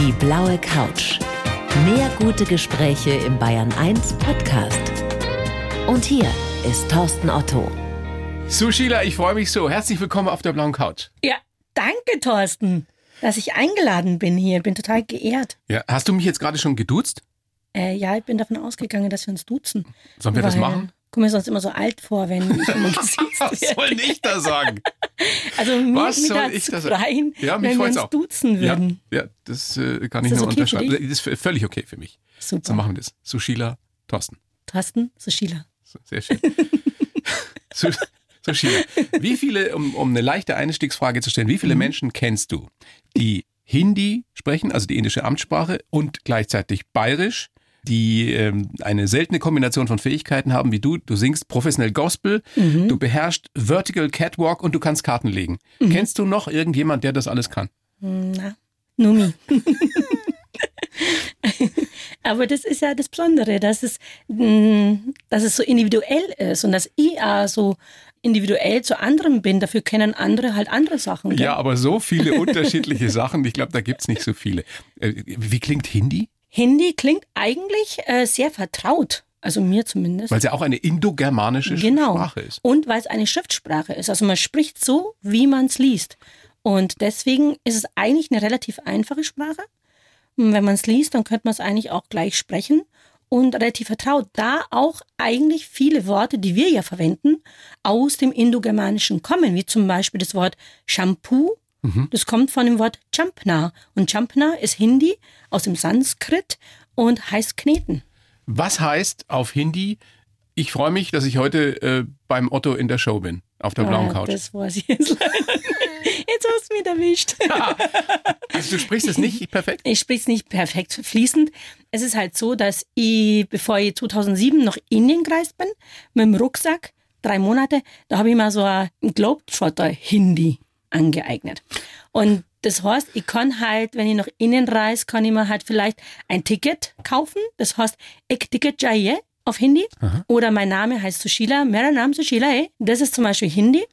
Die blaue Couch. Mehr gute Gespräche im Bayern 1 Podcast. Und hier ist Thorsten Otto. So, Sheila, ich freue mich so. Herzlich willkommen auf der blauen Couch. Ja, danke, Thorsten, dass ich eingeladen bin hier. Bin total geehrt. Ja, hast du mich jetzt gerade schon geduzt? Äh, ja, ich bin davon ausgegangen, dass wir uns duzen. Sollen wir das machen? Komm mir sonst immer so alt vor, wenn ich Was soll ich da sagen? Also mir, Was mir soll tat's ich da sagen? Ja, mich wenn wir uns auch. duzen Ja, würden. ja das äh, kann ich Ist das nur okay unterschreiben. Das ist völlig okay für mich. Super. So machen wir das. So, Sheila, Thorsten. Thorsten. So, sehr schön. Sheila, wie viele, um, um eine leichte Einstiegsfrage zu stellen, wie Mhm. viele Menschen kennst du, die Hindi sprechen, also die indische Amtssprache, und gleichzeitig bayerisch, die ähm, eine seltene Kombination von Fähigkeiten haben wie du. Du singst professionell Gospel, Mhm. du beherrschst Vertical Catwalk und du kannst Karten legen. Mhm. Kennst du noch irgendjemand, der das alles kann? Na, Numi. Aber das ist ja das Besondere, dass es, mh, dass es so individuell ist und dass ich auch so individuell zu anderen bin. Dafür kennen andere halt andere Sachen. gell? Ja, aber so viele unterschiedliche Sachen, ich glaube, da gibt's nicht so viele. Äh, Wie klingt Hindi? Hindi klingt eigentlich äh, sehr vertraut. Also mir zumindest. Weil es ja auch eine indogermanische genau. Sprache ist. Und weil es eine Schriftsprache ist. Also man spricht so, wie man es liest. Und deswegen ist es eigentlich eine relativ einfache Sprache. Und wenn man es liest, dann könnte man es eigentlich auch gleich sprechen und relativ vertraut. Da auch eigentlich viele Worte, die wir ja verwenden, aus dem Indogermanischen kommen, wie zum Beispiel das Wort Shampoo. Das kommt von dem Wort Champna. Und Champna ist Hindi aus dem Sanskrit und heißt kneten. Was heißt auf Hindi, ich freue mich, dass ich heute äh, beim Otto in der Show bin, auf der blauen Ah, Couch. Das weiß ich jetzt leider nicht. Jetzt hast du mich erwischt. Also du sprichst es nicht perfekt? Ich spreche es nicht perfekt fließend. Es ist halt so, dass ich, bevor ich 2007 nach Indien gereist bin, mit dem Rucksack, drei Monate, da habe ich mal so ein Globetrotter-Hindi angeeignet. Und das heißt, ich kann halt, wenn ich nach Indien reise, kann ich mir halt vielleicht ein Ticket kaufen. Das heißt, Ek Ticket Jaiye auf Hindi. Oder mein Name heißt Sushila, Mera Name Sushila, eh. Das ist zum Beispiel Hindi.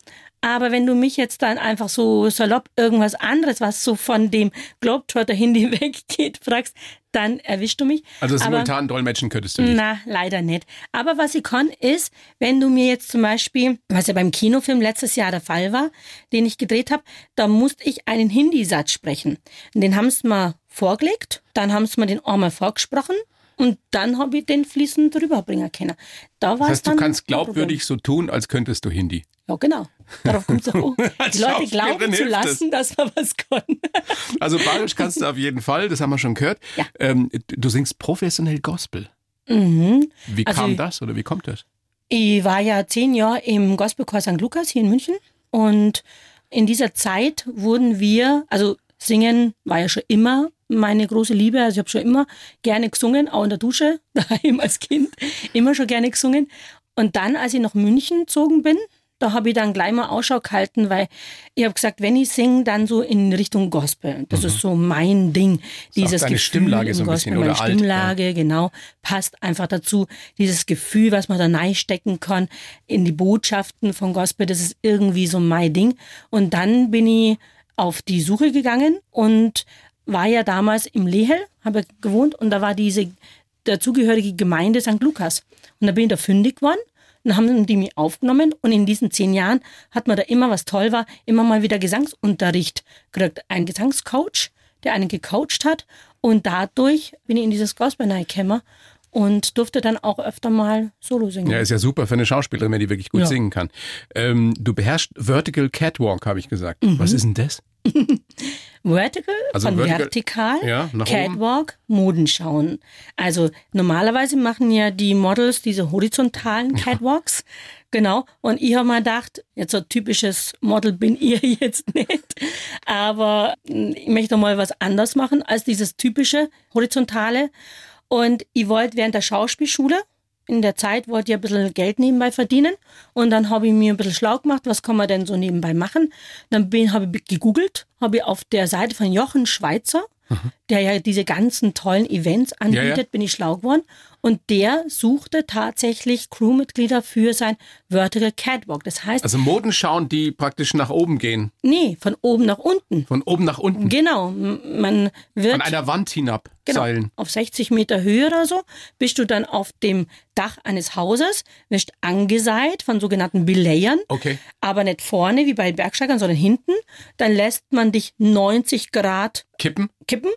Aber wenn du mich jetzt dann einfach so salopp irgendwas anderes, was so von dem Globetrotter-Hindi weggeht, fragst, dann erwischst du mich. Also Aber- simultan dolmetschen könntest du nicht. na, leider nicht. Aber was ich kann, ist, wenn du mir jetzt zum Beispiel, was ja beim Kinofilm letztes Jahr der Fall war, den ich gedreht habe, da musste ich einen Hindi-Satz sprechen. Und den haben sie mir vorgelegt, dann haben sie mir den einmal vorgesprochen und dann habe ich den fließend rüberbringen können. Da war Das heißt, du kannst glaubwürdig so tun, als könntest du Hindi. Ja, genau. Darauf kommt es auch. an. Die Leute glauben zu lassen, dass man was kann. Also bayerisch kannst du auf jeden Fall, das haben wir schon gehört. Ja. Ähm, du singst professionell Gospel. Mhm. Wie Also- kam das oder wie kommt das? Ich war ja zehn Jahre im Gospelchor St. Lukas hier in München und in dieser Zeit wurden wir, also singen war ja schon immer meine große Liebe, also ich habe schon immer gerne gesungen, auch in der Dusche, daheim als Kind, immer schon gerne gesungen. Und dann, als ich nach München gezogen bin, da habe ich dann gleich mal Ausschau gehalten, weil ich habe gesagt, wenn ich singe, dann so in Richtung Gospel. Das ist so mein Ding. Dieses Mhm. Gefühl Stimmlage im so ein Gospel, bisschen, meine oder alt, Stimmlage, genau, passt einfach dazu. Dieses Gefühl, was man da reinstecken kann in die Botschaften von Gospel, das ist irgendwie so mein Ding. Und dann bin ich auf die Suche gegangen und war ja damals im Lehel, habe gewohnt und da war diese dazugehörige Gemeinde St. Lukas. Und da bin ich da fündig geworden. Dann haben die mich aufgenommen und in diesen zehn Jahren hat man da immer, was toll war, immer mal wieder Gesangsunterricht gekriegt. Ein Gesangscoach, der einen gecoacht hat und dadurch bin ich in dieses Gospel reingekommen und durfte dann auch öfter mal Solo singen. Ja, ist ja super für eine Schauspielerin, wenn die wirklich gut Ja. singen kann. Ähm, du beherrschst Vertical Catwalk, habe ich gesagt. Mhm. Was ist denn das? Vertical Also von vertical- vertikal, Ja, nach oben. Catwalk, Modenschauen. Also normalerweise machen ja die Models diese horizontalen Catwalks. Genau. Und ich habe mir gedacht, jetzt so ein typisches Model bin ich jetzt nicht. Aber mm, ich möchte mal was anders machen als dieses typische horizontale. Und ich wollte während der Schauspielschule in der Zeit wollte ich ein bisschen Geld nebenbei verdienen und dann habe ich mir ein bisschen schlau gemacht, was kann man denn so nebenbei machen. Dann habe ich gegoogelt, habe ich auf der Seite von Jochen Schweizer, der ja diese ganzen tollen Events anbietet, Ja, ja. bin ich schlau geworden Und der suchte tatsächlich Crewmitglieder für sein Vertical Catwalk. Das heißt, Also Moden schauen, die praktisch nach oben gehen. nee, von oben nach unten. Von oben nach unten. Genau, man wird An einer Wand hinab Genau. seilen. Auf 60 Meter Höhe oder so bist du dann auf dem Dach eines Hauses, wirst angeseilt von sogenannten Belayern. Okay. Aber nicht vorne wie bei Bergsteigern, sondern hinten. Dann lässt man dich 90 Grad Kippen. kippen.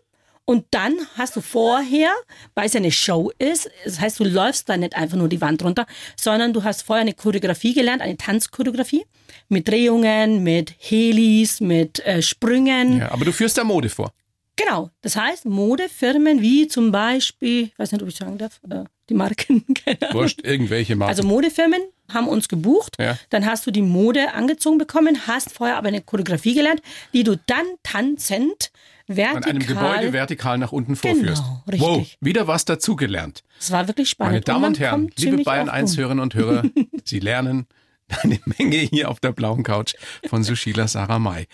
Und dann hast du vorher, weil es eine Show ist, das heißt, du läufst da nicht einfach nur die Wand runter, sondern du hast vorher eine Choreografie gelernt, eine Tanzchoreografie mit Drehungen, mit Helis, mit äh, Sprüngen. Ja, aber du führst da Mode vor. Genau. Das heißt, Modefirmen wie zum Beispiel, ich weiß nicht, ob ich sagen darf, äh, die Marken. Wurscht, irgendwelche Marken. Also Modefirmen haben uns gebucht, Ja. dann hast du die Mode angezogen bekommen, hast vorher aber eine Choreografie gelernt, die du dann tanzend vertikal. an einem Gebäude vertikal nach unten vorführst. Genau, richtig. Wow, wieder was dazugelernt. Das war wirklich spannend. Meine Damen man und Herren, liebe Bayern oft 1 um. Hörerinnen und Hörer, Sie lernen eine Menge hier auf der blauen Couch von Sushila Sarah Mai.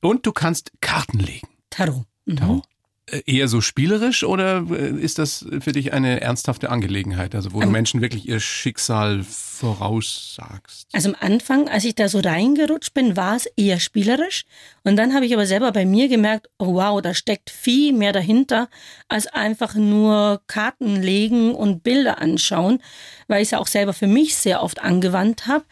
Und du kannst Karten legen. Tarot. Mhm. Tarot. Äh, Eher so spielerisch oder äh, ist das für dich eine ernsthafte Angelegenheit, also wo du Menschen wirklich ihr Schicksal voraussagst? Also am Anfang, als ich da so reingerutscht bin, war es eher spielerisch. Und dann habe ich aber selber bei mir gemerkt, oh wow, da steckt viel mehr dahinter, als einfach nur Karten legen und Bilder anschauen, weil ich es ja auch selber für mich sehr oft angewandt habe.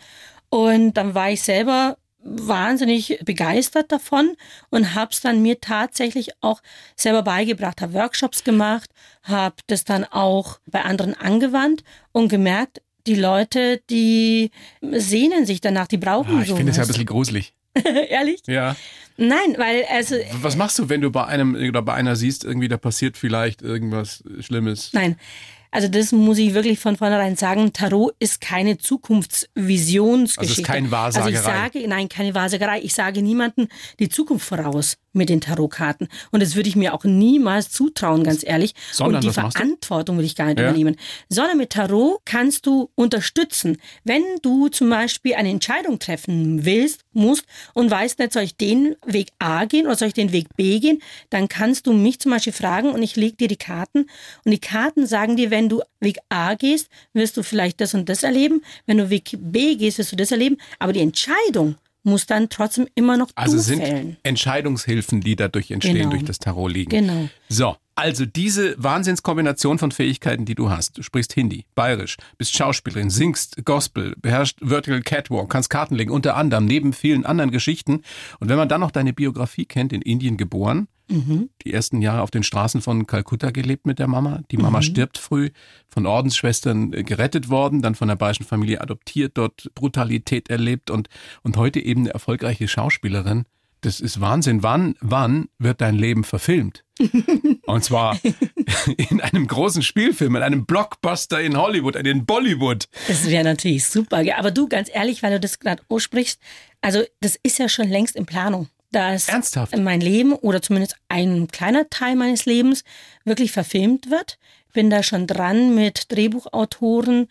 Und dann war ich selber wahnsinnig begeistert davon und habe es dann mir tatsächlich auch selber beigebracht, habe Workshops gemacht, habe das dann auch bei anderen angewandt und gemerkt, die Leute, die sehnen sich danach, die brauchen Ah, ich finde es ja ein bisschen gruselig. Ehrlich? Ja. Nein, weil also Was machst du, wenn du bei einem oder bei einer siehst, irgendwie da passiert vielleicht irgendwas Schlimmes? Nein. Also das muss ich wirklich von vornherein sagen. Tarot ist keine Zukunftsvisionsgeschichte. Also ist kein Wahrsagerei. Also ich sage, nein, keine Wahrsagerei. Ich sage niemanden die Zukunft voraus mit den Tarotkarten. Und das würde ich mir auch niemals zutrauen, ganz ehrlich. Sondern Und die? Verantwortung würde ich gar nicht Ja. übernehmen. Sondern mit Tarot kannst du unterstützen. Wenn du zum Beispiel eine Entscheidung treffen willst, musst und weißt nicht, soll ich den Weg A gehen oder soll ich den Weg B gehen, dann kannst du mich zum Beispiel fragen und ich lege dir die Karten. Und die Karten sagen dir, wenn du Weg A gehst, wirst du vielleicht das und das erleben. Wenn du Weg B gehst, wirst du das erleben. Aber die Entscheidung muss dann trotzdem immer noch Also du sind fällen. Entscheidungshilfen, die dadurch entstehen, Genau. durch das Tarot liegen. Genau. So, also diese Wahnsinnskombination von Fähigkeiten, die du hast. Du sprichst Hindi, Bayerisch, bist Schauspielerin, singst Gospel, beherrschst Vertical Catwalk, kannst Karten legen, unter anderem, neben vielen anderen Geschichten. Und wenn man dann noch deine Biografie kennt, in Indien geboren, die ersten Jahre auf den Straßen von Kalkutta gelebt mit der Mama. Die Mama stirbt früh, von Ordensschwestern äh, gerettet worden, dann von der bayerischen Familie adoptiert, dort Brutalität erlebt und, und heute eben eine erfolgreiche Schauspielerin. Das ist Wahnsinn. Wann, wann wird dein Leben verfilmt? Und zwar in einem großen Spielfilm, in einem Blockbuster in Hollywood, in Bollywood. Das wäre natürlich super. Aber du, ganz ehrlich, weil du das gerade aussprichst, also das ist ja schon längst in Planung. Dass Ernsthaft? mein Leben oder zumindest ein kleiner Teil meines Lebens wirklich verfilmt wird. Bin da schon dran mit Drehbuchautoren.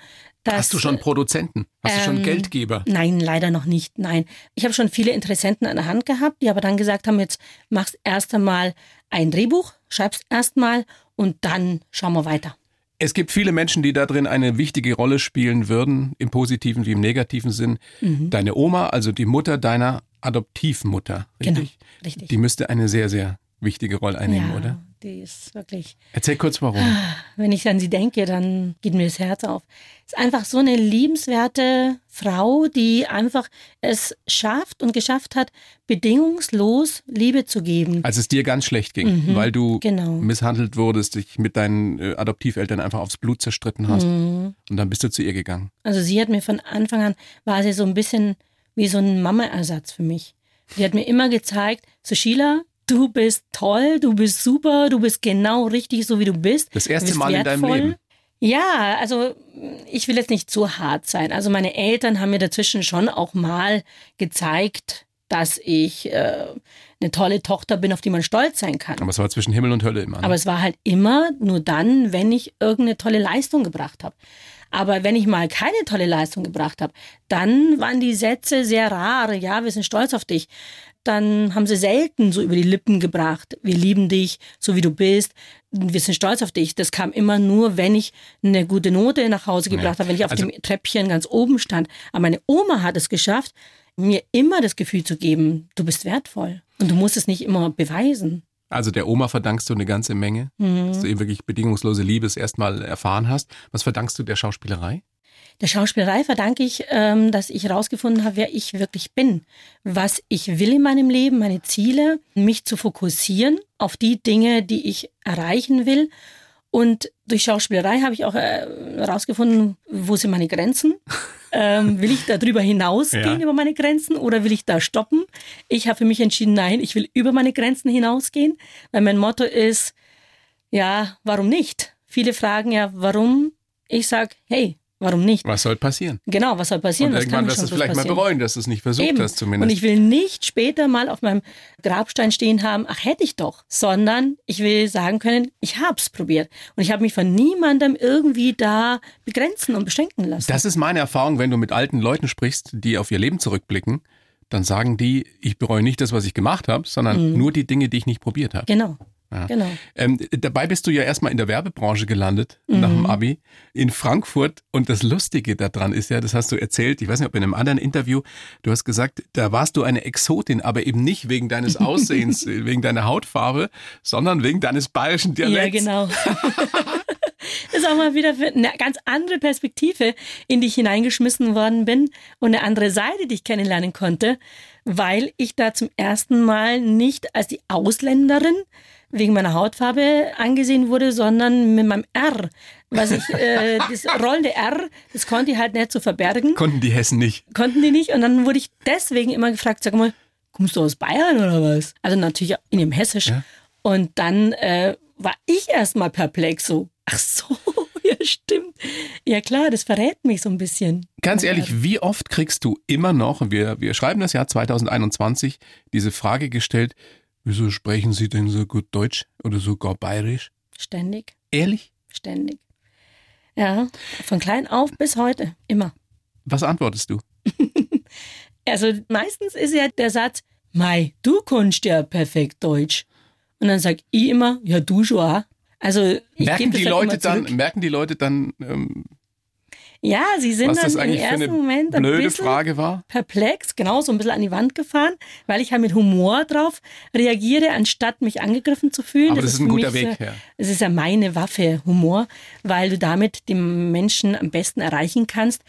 Hast du schon Produzenten? Hast du schon ähm, Geldgeber? Nein, leider noch nicht. Nein. Ich habe schon viele Interessenten an der Hand gehabt, die aber dann gesagt haben, jetzt machst erst einmal ein Drehbuch, schreibst erstmal und dann schauen wir weiter. Es gibt viele Menschen, die da drin eine wichtige Rolle spielen würden, im positiven wie im negativen Sinn. Mhm. Deine Oma, also die Mutter deiner Adoptivmutter, Genau, richtig? richtig. Die müsste eine sehr, sehr wichtige Rolle einnehmen, ja, oder? die ist wirklich Erzähl kurz warum. wenn ich an sie denke, dann geht mir das Herz auf. Ist einfach so eine liebenswerte Frau, die einfach es schafft und geschafft hat, bedingungslos Liebe zu geben. Als es dir ganz schlecht ging, weil du genau. misshandelt wurdest, dich mit deinen äh, Adoptiveltern einfach aufs Blut zerstritten hast. Mhm. Und dann bist du zu ihr gegangen. Also sie hat mir von Anfang an, war sie so ein bisschen wie so ein Mama-Ersatz für mich. Sie hat mir immer gezeigt, Sushila, du bist toll, du bist super, du bist genau richtig, so wie du bist. Das erste bist Mal in deinem wertvoll. Leben. Ja, also ich will jetzt nicht zu hart sein. Also meine Eltern haben mir dazwischen schon auch mal gezeigt, dass ich äh, eine tolle Tochter bin, auf die man stolz sein kann. Aber es war zwischen Himmel und Hölle immer. Ne? Aber es war halt immer nur dann, wenn ich irgendeine tolle Leistung gebracht habe. Aber wenn ich mal keine tolle Leistung gebracht habe, dann waren die Sätze sehr rar. Ja, wir sind stolz auf dich. Dann haben sie selten so über die Lippen gebracht, wir lieben dich, so wie du bist, wir sind stolz auf dich. Das kam immer nur, wenn ich eine gute Note nach Hause gebracht ja. habe, wenn ich auf also, dem Treppchen ganz oben stand. Aber meine Oma hat es geschafft, mir immer das Gefühl zu geben, du bist wertvoll. Und du musst es nicht immer beweisen. Also der Oma verdankst du eine ganze Menge, mhm. dass du eben wirklich bedingungslose Liebe erstmal erfahren hast. Was verdankst du der Schauspielerei? Der Schauspielerei verdanke ich, ähm, dass ich herausgefunden habe, wer ich wirklich bin, was ich will in meinem Leben, meine Ziele, mich zu fokussieren auf die Dinge, die ich erreichen will. Und durch Schauspielerei habe ich auch herausgefunden, äh, wo sind meine Grenzen. Ähm, will ich da drüber hinausgehen ja. über meine Grenzen oder will ich da stoppen? Ich habe für mich entschieden, nein, ich will über meine Grenzen hinausgehen, weil mein Motto ist, ja, warum nicht? Viele fragen ja, warum? Ich sage, hey, Warum nicht? Was soll passieren? Genau, was soll passieren? Und irgendwann wirst du es vielleicht passieren. mal bereuen, dass du es nicht versucht Eben. hast zumindest. Und ich will nicht später mal auf meinem Grabstein stehen haben, ach hätte ich doch, sondern ich will sagen können, ich habe es probiert. Und ich habe mich von niemandem irgendwie da begrenzen und beschränken lassen. Das ist meine Erfahrung, wenn du mit alten Leuten sprichst, die auf ihr Leben zurückblicken, dann sagen die, ich bereue nicht das, was ich gemacht habe, sondern mhm. nur die Dinge, die ich nicht probiert habe. Genau. Ja. Genau. Ähm, dabei bist du ja erstmal in der Werbebranche gelandet, mhm. nach dem Abi, in Frankfurt. Und das Lustige daran ist ja, das hast du erzählt, ich weiß nicht, ob in einem anderen Interview, du hast gesagt, da warst du eine Exotin, aber eben nicht wegen deines Aussehens, wegen deiner Hautfarbe, sondern wegen deines bayerischen Dialekts. Ja, genau. das ist auch mal wieder eine ganz andere Perspektive, in die ich hineingeschmissen worden bin und eine andere Seite, die ich kennenlernen konnte, weil ich da zum ersten Mal nicht als die Ausländerin wegen meiner Hautfarbe angesehen wurde, sondern mit meinem R. Was ich, äh, das rollende R, das konnte ich halt nicht so verbergen. Konnten die Hessen nicht. Konnten die nicht. Und dann wurde ich deswegen immer gefragt, sag mal, kommst du aus Bayern oder was? Also natürlich in dem Hessisch. Ja. Und dann äh, war ich erstmal perplex, so, ach so, ja stimmt. Ja klar, das verrät mich so ein bisschen. Ganz ehrlich, wie oft kriegst du immer noch, wir, wir schreiben das Jahr 2021, diese Frage gestellt, Wieso sprechen Sie denn so gut Deutsch oder sogar Bayerisch? Ständig. Ehrlich? Ständig. Ja, von klein auf bis heute, immer. Was antwortest du? also meistens ist ja der Satz, Mai, du kannst ja perfekt Deutsch. Und dann sag ich immer, ja, du schon auch. Also merken die, Leute dann, merken die Leute dann, ähm, ja, sie sind Was dann im ersten Moment ein blöde Frage war? perplex, genau, so ein bisschen an die Wand gefahren, weil ich halt mit Humor drauf reagiere, anstatt mich angegriffen zu fühlen. Aber das, das ist ein guter Weg, ja. Es ist ja meine Waffe, Humor, weil du damit den Menschen am besten erreichen kannst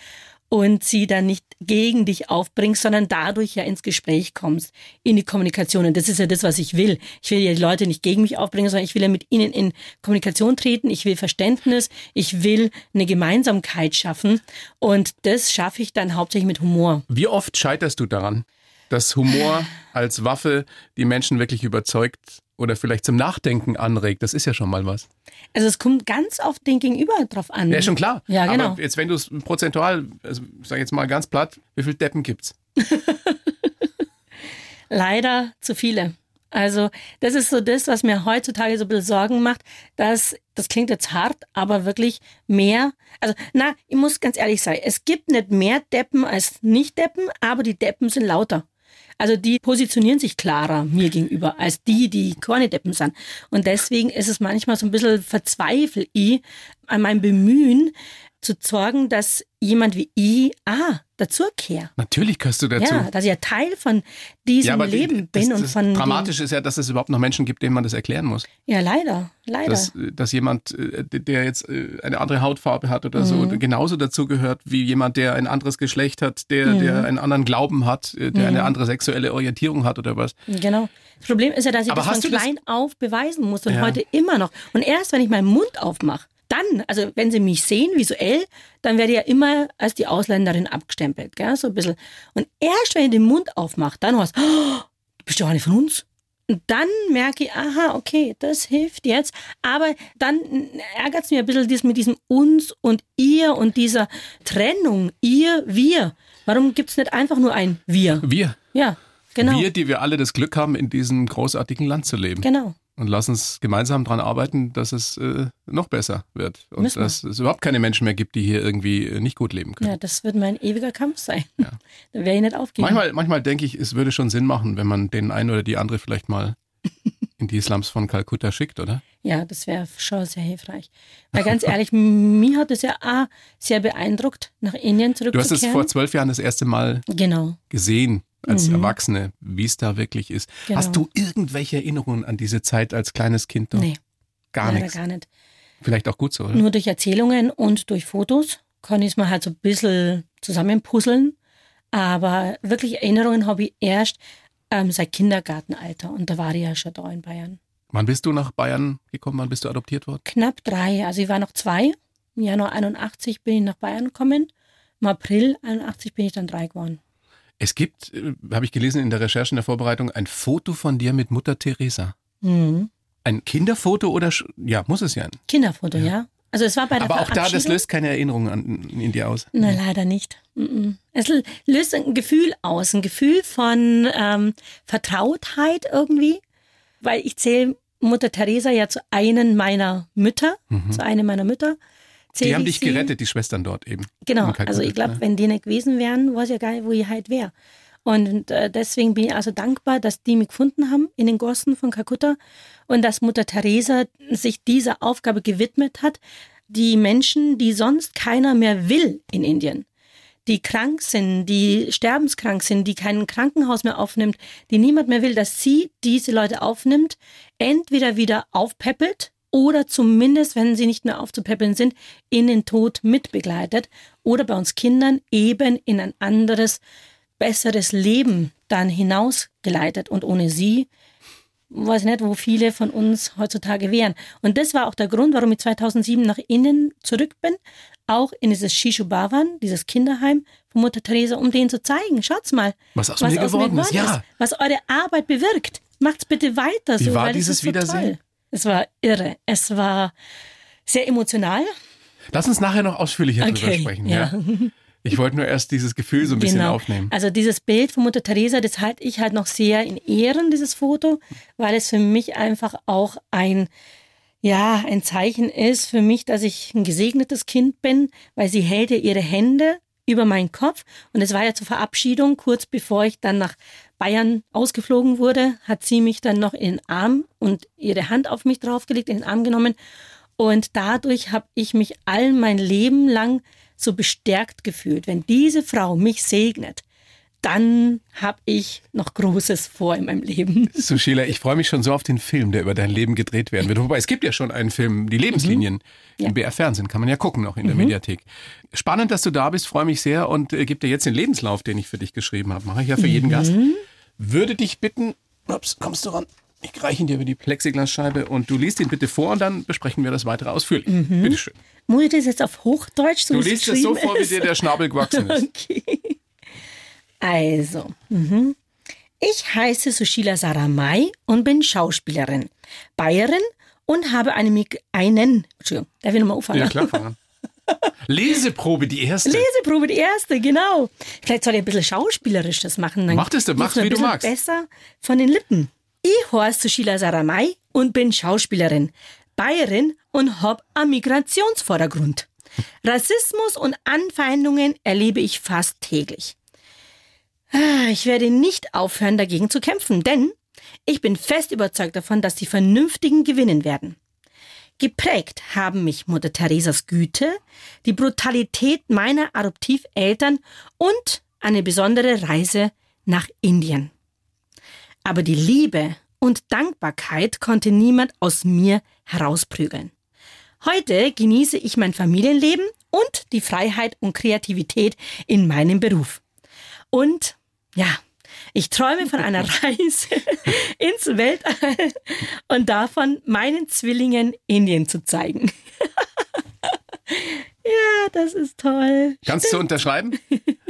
und sie dann nicht gegen dich aufbringst, sondern dadurch ja ins Gespräch kommst, in die Kommunikation. Und das ist ja das, was ich will. Ich will ja die Leute nicht gegen mich aufbringen, sondern ich will ja mit ihnen in Kommunikation treten. Ich will Verständnis. Ich will eine Gemeinsamkeit schaffen. Und das schaffe ich dann hauptsächlich mit Humor. Wie oft scheiterst du daran, dass Humor als Waffe die Menschen wirklich überzeugt oder vielleicht zum Nachdenken anregt. Das ist ja schon mal was. Also es kommt ganz auf den Gegenüber drauf an. Ja, schon klar. Ja, genau. Aber jetzt, wenn du es prozentual, also ich sage jetzt mal ganz platt, wie viele Deppen gibt's? Leider zu viele. Also das ist so das, was mir heutzutage so ein bisschen Sorgen macht, dass, das klingt jetzt hart, aber wirklich mehr, also na, ich muss ganz ehrlich sein, es gibt nicht mehr Deppen als Nicht-Deppen, aber die Deppen sind lauter. Also die positionieren sich klarer mir gegenüber als die, die keine Deppen sind. Und deswegen ist es manchmal so ein bisschen verzweifel ich an meinem Bemühen, zu sorgen, dass jemand wie ich ah, dazugehöre. Natürlich gehörst du dazu. Ja, dass ich ja Teil von diesem ja, Leben die, bin. Das, und von dramatisch ist ja, dass es überhaupt noch Menschen gibt, denen man das erklären muss. Ja, leider, leider. Dass, dass jemand, äh, der jetzt äh, eine andere Hautfarbe hat oder mhm. so, genauso dazugehört wie jemand, der ein anderes Geschlecht hat, der, mhm. der einen anderen Glauben hat, äh, der mhm. eine andere sexuelle Orientierung hat oder was. Genau. Das Problem ist ja, dass ich Aber das von klein das? auf beweisen muss und ja. heute immer noch. Und erst, wenn ich meinen Mund aufmache, dann, also wenn sie mich sehen visuell, dann werde ich ja immer als die Ausländerin abgestempelt, gell? so ein bisschen. Und erst wenn ich den Mund aufmache, dann hast du, oh, du bist ja auch nicht von uns. Und dann merke ich, aha, okay, das hilft jetzt. Aber dann ärgert es mir ein bisschen dies mit diesem uns und ihr und dieser Trennung, ihr, wir. Warum gibt es nicht einfach nur ein wir? Wir. Ja, genau. Wir, die wir alle das Glück haben, in diesem großartigen Land zu leben. Genau. Und lass uns gemeinsam daran arbeiten, dass es äh, noch besser wird. Und Müssen wir. dass es überhaupt keine Menschen mehr gibt, die hier irgendwie äh, nicht gut leben können. Ja, das wird mein ewiger Kampf sein. Ja. Da werde ich nicht aufgeben. Manchmal, manchmal denke ich, es würde schon Sinn machen, wenn man den einen oder die andere vielleicht mal in die Slums von Kalkutta schickt, oder? Ja, das wäre schon sehr hilfreich. Weil ganz ehrlich, mich hat es ja auch sehr beeindruckt, nach Indien Du zurückzukehren. hast es vor zwölf Jahren das erste Mal Genau. gesehen als Mhm. Erwachsene, wie es da wirklich ist. Genau. Hast du irgendwelche Erinnerungen an diese Zeit als kleines Kind noch? Nee, Gar nichts. gar nicht. Vielleicht auch gut so, oder? Nur durch Erzählungen und durch Fotos kann ich es mal halt so ein bisschen zusammenpuzzeln. Aber wirklich Erinnerungen habe ich erst ähm, seit Kindergartenalter. Und da war ich ja schon da in Bayern. Wann bist du nach Bayern gekommen? Wann bist du adoptiert worden? Knapp drei. Also ich war noch zwei. Im Januar 81 bin ich nach Bayern gekommen. Im April 81 bin ich dann drei geworden. Es gibt, äh, habe ich gelesen in der Recherche, in der Vorbereitung, ein Foto von dir mit Mutter Teresa. Mhm. Ein Kinderfoto oder, ja, muss es ja. Kinderfoto, ja. Also es war bei der Aber auch da, das löst keine Erinnerungen an, in dir aus. Nein, leider nicht. Mm-mm. Es löst ein Gefühl aus, ein Gefühl von ähm, Vertrautheit irgendwie, weil ich zähle Mutter Teresa ja zu einen meiner Mütter, zu einer meiner Mütter. Die haben ich dich sie- gerettet, die Schwestern dort eben. Genau, also ich glaube, ne? wenn die nicht gewesen wären, weiß ich ja gar nicht, wo ich halt wäre. Und äh, deswegen bin ich also dankbar, dass die mich gefunden haben in den Gossen von Kalkutta und dass Mutter Teresa sich dieser Aufgabe gewidmet hat, die Menschen, die sonst keiner mehr will in Indien, die krank sind, die sterbenskrank sind, die kein Krankenhaus mehr aufnimmt, die niemand mehr will, dass sie diese Leute aufnimmt, entweder wieder aufpeppelt oder zumindest, wenn sie nicht mehr aufzupäppeln sind, in den Tod mitbegleitet oder bei uns Kindern eben in ein anderes, besseres Leben dann hinausgeleitet. Und ohne sie weiß nicht, wo viele von uns heutzutage wären. Und das war auch der Grund, warum ich 2007 nach Indien zurück bin, auch in dieses Shishu Bhavan, dieses Kinderheim von Mutter Teresa, um denen zu zeigen, schaut's mal, Was aus mir geworden ist, ja. was eure Arbeit bewirkt. Macht's bitte weiter Wie so, war dieses so Wiedersehen? Toll. Es war irre. Es war sehr emotional. Lass uns nachher noch ausführlicher drüber Okay, sprechen. ja. Ja. Ich wollte nur erst dieses Gefühl so ein bisschen aufnehmen. Also dieses Bild von Mutter Teresa, das halte ich halt noch sehr in Ehren, dieses Foto, weil es für mich einfach auch ein, ja, ein Zeichen ist für mich, dass ich ein gesegnetes Kind bin, weil sie hält ja ihre Hände über meinen Kopf und es war ja zur Verabschiedung, kurz bevor ich dann nach Bayern ausgeflogen wurde, hat sie mich dann noch in den Arm und ihre Hand auf mich draufgelegt, in den Arm genommen und dadurch habe ich mich all mein Leben lang so bestärkt gefühlt. Wenn diese Frau mich segnet, dann habe ich noch Großes vor in meinem Leben. So, Sheila, ich freue mich schon so auf den Film, der über dein Leben gedreht werden wird. Wobei, es gibt ja schon einen Film, Die Lebenslinien, Mhm. Ja. im BR-Fernsehen, kann man ja gucken noch in der Mediathek. Spannend, dass du da bist, freue mich sehr und äh, gebe dir jetzt den Lebenslauf, den ich für dich geschrieben habe. Mache ich ja für jeden Gast. Würde dich bitten, ups, kommst du ran? Ich reiche ihn dir über die Plexiglasscheibe und du liest ihn bitte vor und dann besprechen wir das weitere ausführlich. Mhm. Bitte schön. Muss ich das jetzt auf Hochdeutsch so Du liest es so vor, wie dir der Schnabel gewachsen ist. Okay. Also, mhm. ich heiße Sushila Saramai und bin Schauspielerin, Bayerin und habe eine, Mig einen, Entschuldigung, darf ich nochmal auffangen? Ja, klar. Leseprobe, die erste. Leseprobe, die erste, genau. Vielleicht soll ich ein bisschen schauspielerisch das machen. Dann Mach das, geht's mach's, wie du magst. besser von den Lippen. Ich heiße Sushila Saramai und bin Schauspielerin, Bayerin und hab einen Migrationsvordergrund. Rassismus und Anfeindungen erlebe ich fast täglich. Ah, Ich werde nicht aufhören, dagegen zu kämpfen, denn ich bin fest überzeugt davon, dass die Vernünftigen gewinnen werden. Geprägt haben mich Mutter Theresas Güte, die Brutalität meiner Adoptiveltern und eine besondere Reise nach Indien. Aber die Liebe und Dankbarkeit konnte niemand aus mir herausprügeln. Heute genieße ich mein Familienleben und die Freiheit und Kreativität in meinem Beruf. Und ja, ich träume von einer Reise ins Weltall und davon, meinen Zwillingen Indien zu zeigen. ja, das ist toll. Kannst du unterschreiben?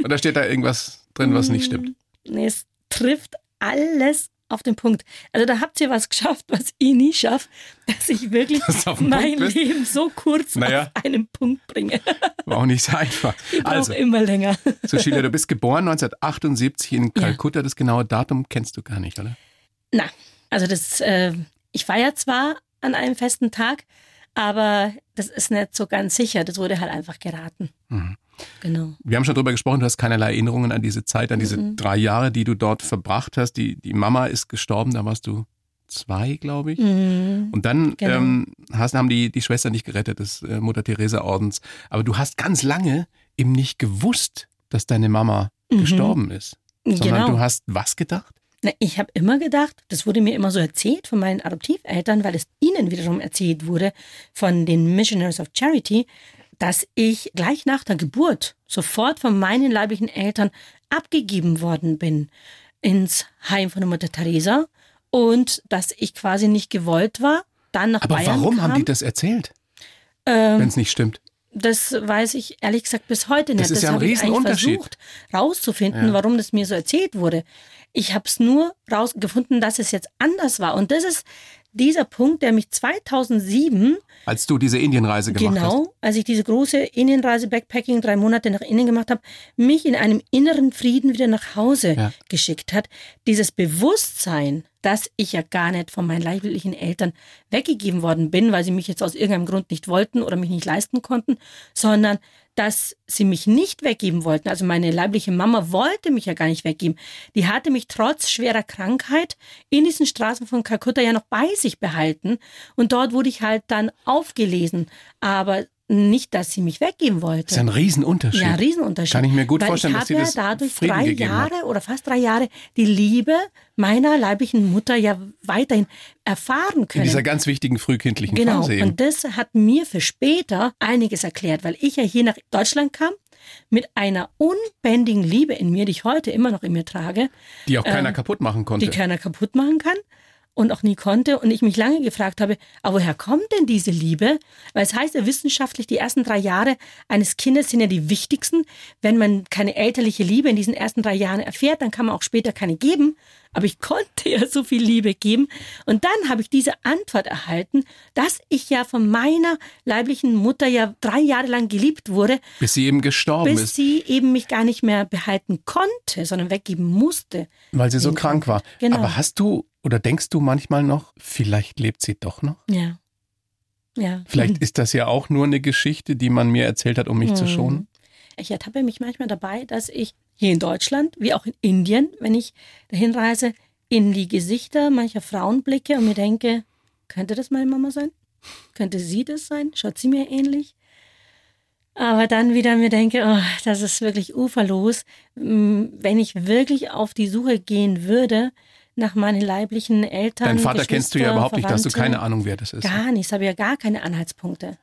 Oder steht da irgendwas drin, was nicht stimmt? Nee, es trifft alles auf den Punkt. Also da habt ihr was geschafft, was ich nie schaffe, dass ich wirklich Dass mein? Leben so kurz Naja. auf einen Punkt bringe. War auch nicht so einfach. Ich Also, immer länger. Sushila, du bist geboren 1978 in Kalkutta. Das genaue Datum kennst du gar nicht, oder? Na, also das äh, ich feiere zwar an einem festen Tag, aber das ist nicht so ganz sicher. Das wurde halt einfach geraten. Mhm. Genau. Wir haben schon darüber gesprochen, du hast keinerlei Erinnerungen an diese Zeit, an diese mhm. drei Jahre, die du dort verbracht hast. Die, die Mama ist gestorben, da warst du zwei, glaube ich. Mhm. Und dann genau. ähm, hast, haben die, die Schwestern dich gerettet, des äh, Mutter Teresa Ordens. Aber du hast ganz lange eben nicht gewusst, dass deine Mama mhm. gestorben ist. Sondern genau. du hast was gedacht? Na, ich habe immer gedacht, das wurde mir immer so erzählt von meinen Adoptiveltern, weil es ihnen wiederum erzählt wurde von den Missionaries of Charity, dass ich gleich nach der Geburt sofort von meinen leiblichen Eltern abgegeben worden bin ins Heim von der Mutter Teresa und dass ich quasi nicht gewollt war, dann nach Aber Bayern warum kam. haben die das erzählt? Ähm, Wenn es nicht stimmt. Das weiß ich ehrlich gesagt bis heute nicht. Das ist ja ein Riesenunterschied. versucht rauszufinden, ja. warum das mir so erzählt wurde. Ich habe es nur rausgefunden, dass es jetzt anders war. Und das ist dieser Punkt, der mich 2007 als du diese Indienreise gemacht genau, hast. Genau, als ich diese große Indienreise Backpacking drei Monate nach Indien gemacht habe, mich in einem inneren Frieden wieder nach Hause ja. geschickt hat. Dieses Bewusstsein, dass ich ja gar nicht von meinen leiblichen Eltern weggegeben worden bin, weil sie mich jetzt aus irgendeinem Grund nicht wollten oder mich nicht leisten konnten, sondern dass sie mich nicht weggeben wollten. Also meine leibliche Mama wollte mich ja gar nicht weggeben. Die hatte mich trotz schwerer Krankheit in diesen Straßen von Kalkutta ja noch bei sich behalten. Und dort wurde ich halt dann aufgelesen. Aber nicht, dass sie mich weggeben wollte. Das ist ein Riesenunterschied. Ja, Riesenunterschied. Kann ich mir gut Weil vorstellen, dass sie ja das dadurch Frieden drei Jahre hat. oder fast drei Jahre die Liebe meiner leiblichen Mutter ja weiterhin erfahren können. In dieser ganz wichtigen frühkindlichen genau. Phase eben. Und das hat mir für später einiges erklärt, weil ich ja hier nach Deutschland kam mit einer unbändigen Liebe in mir, die ich heute immer noch in mir trage. Die auch keiner ähm, kaputt machen konnte. Die keiner kaputt machen kann und auch nie konnte. Und ich mich lange gefragt habe, aber woher kommt denn diese Liebe? Weil es heißt ja wissenschaftlich, die ersten drei Jahre eines Kindes sind ja die wichtigsten. Wenn man keine elterliche Liebe in diesen ersten drei Jahren erfährt, dann kann man auch später keine geben. Aber ich konnte ja so viel Liebe geben. Und dann habe ich diese Antwort erhalten, dass ich ja von meiner leiblichen Mutter ja drei Jahre lang geliebt wurde. Bis sie eben gestorben bis ist. Bis sie eben mich gar nicht mehr behalten konnte, sondern weggeben musste. Weil sie so krank war. Genau. Aber hast du oder denkst du manchmal noch, vielleicht lebt sie doch noch? Ja. Ja. Vielleicht ist das ja auch nur eine Geschichte, die man mir erzählt hat, um mich hm. zu schonen. Ich ertappe mich manchmal dabei, dass ich hier in Deutschland, wie auch in Indien, wenn ich dahin reise, in die Gesichter mancher Frauen blicke und mir denke, könnte das meine Mama sein? Könnte sie das sein? Schaut sie mir ähnlich? Aber dann wieder mir denke, oh, das ist wirklich uferlos. Wenn ich wirklich auf die Suche gehen würde, nach meinen leiblichen Eltern. Dein Vater kennst du ja überhaupt nicht, hast du keine Ahnung, wer das ist. Gar nicht, ich habe ja gar keine Anhaltspunkte.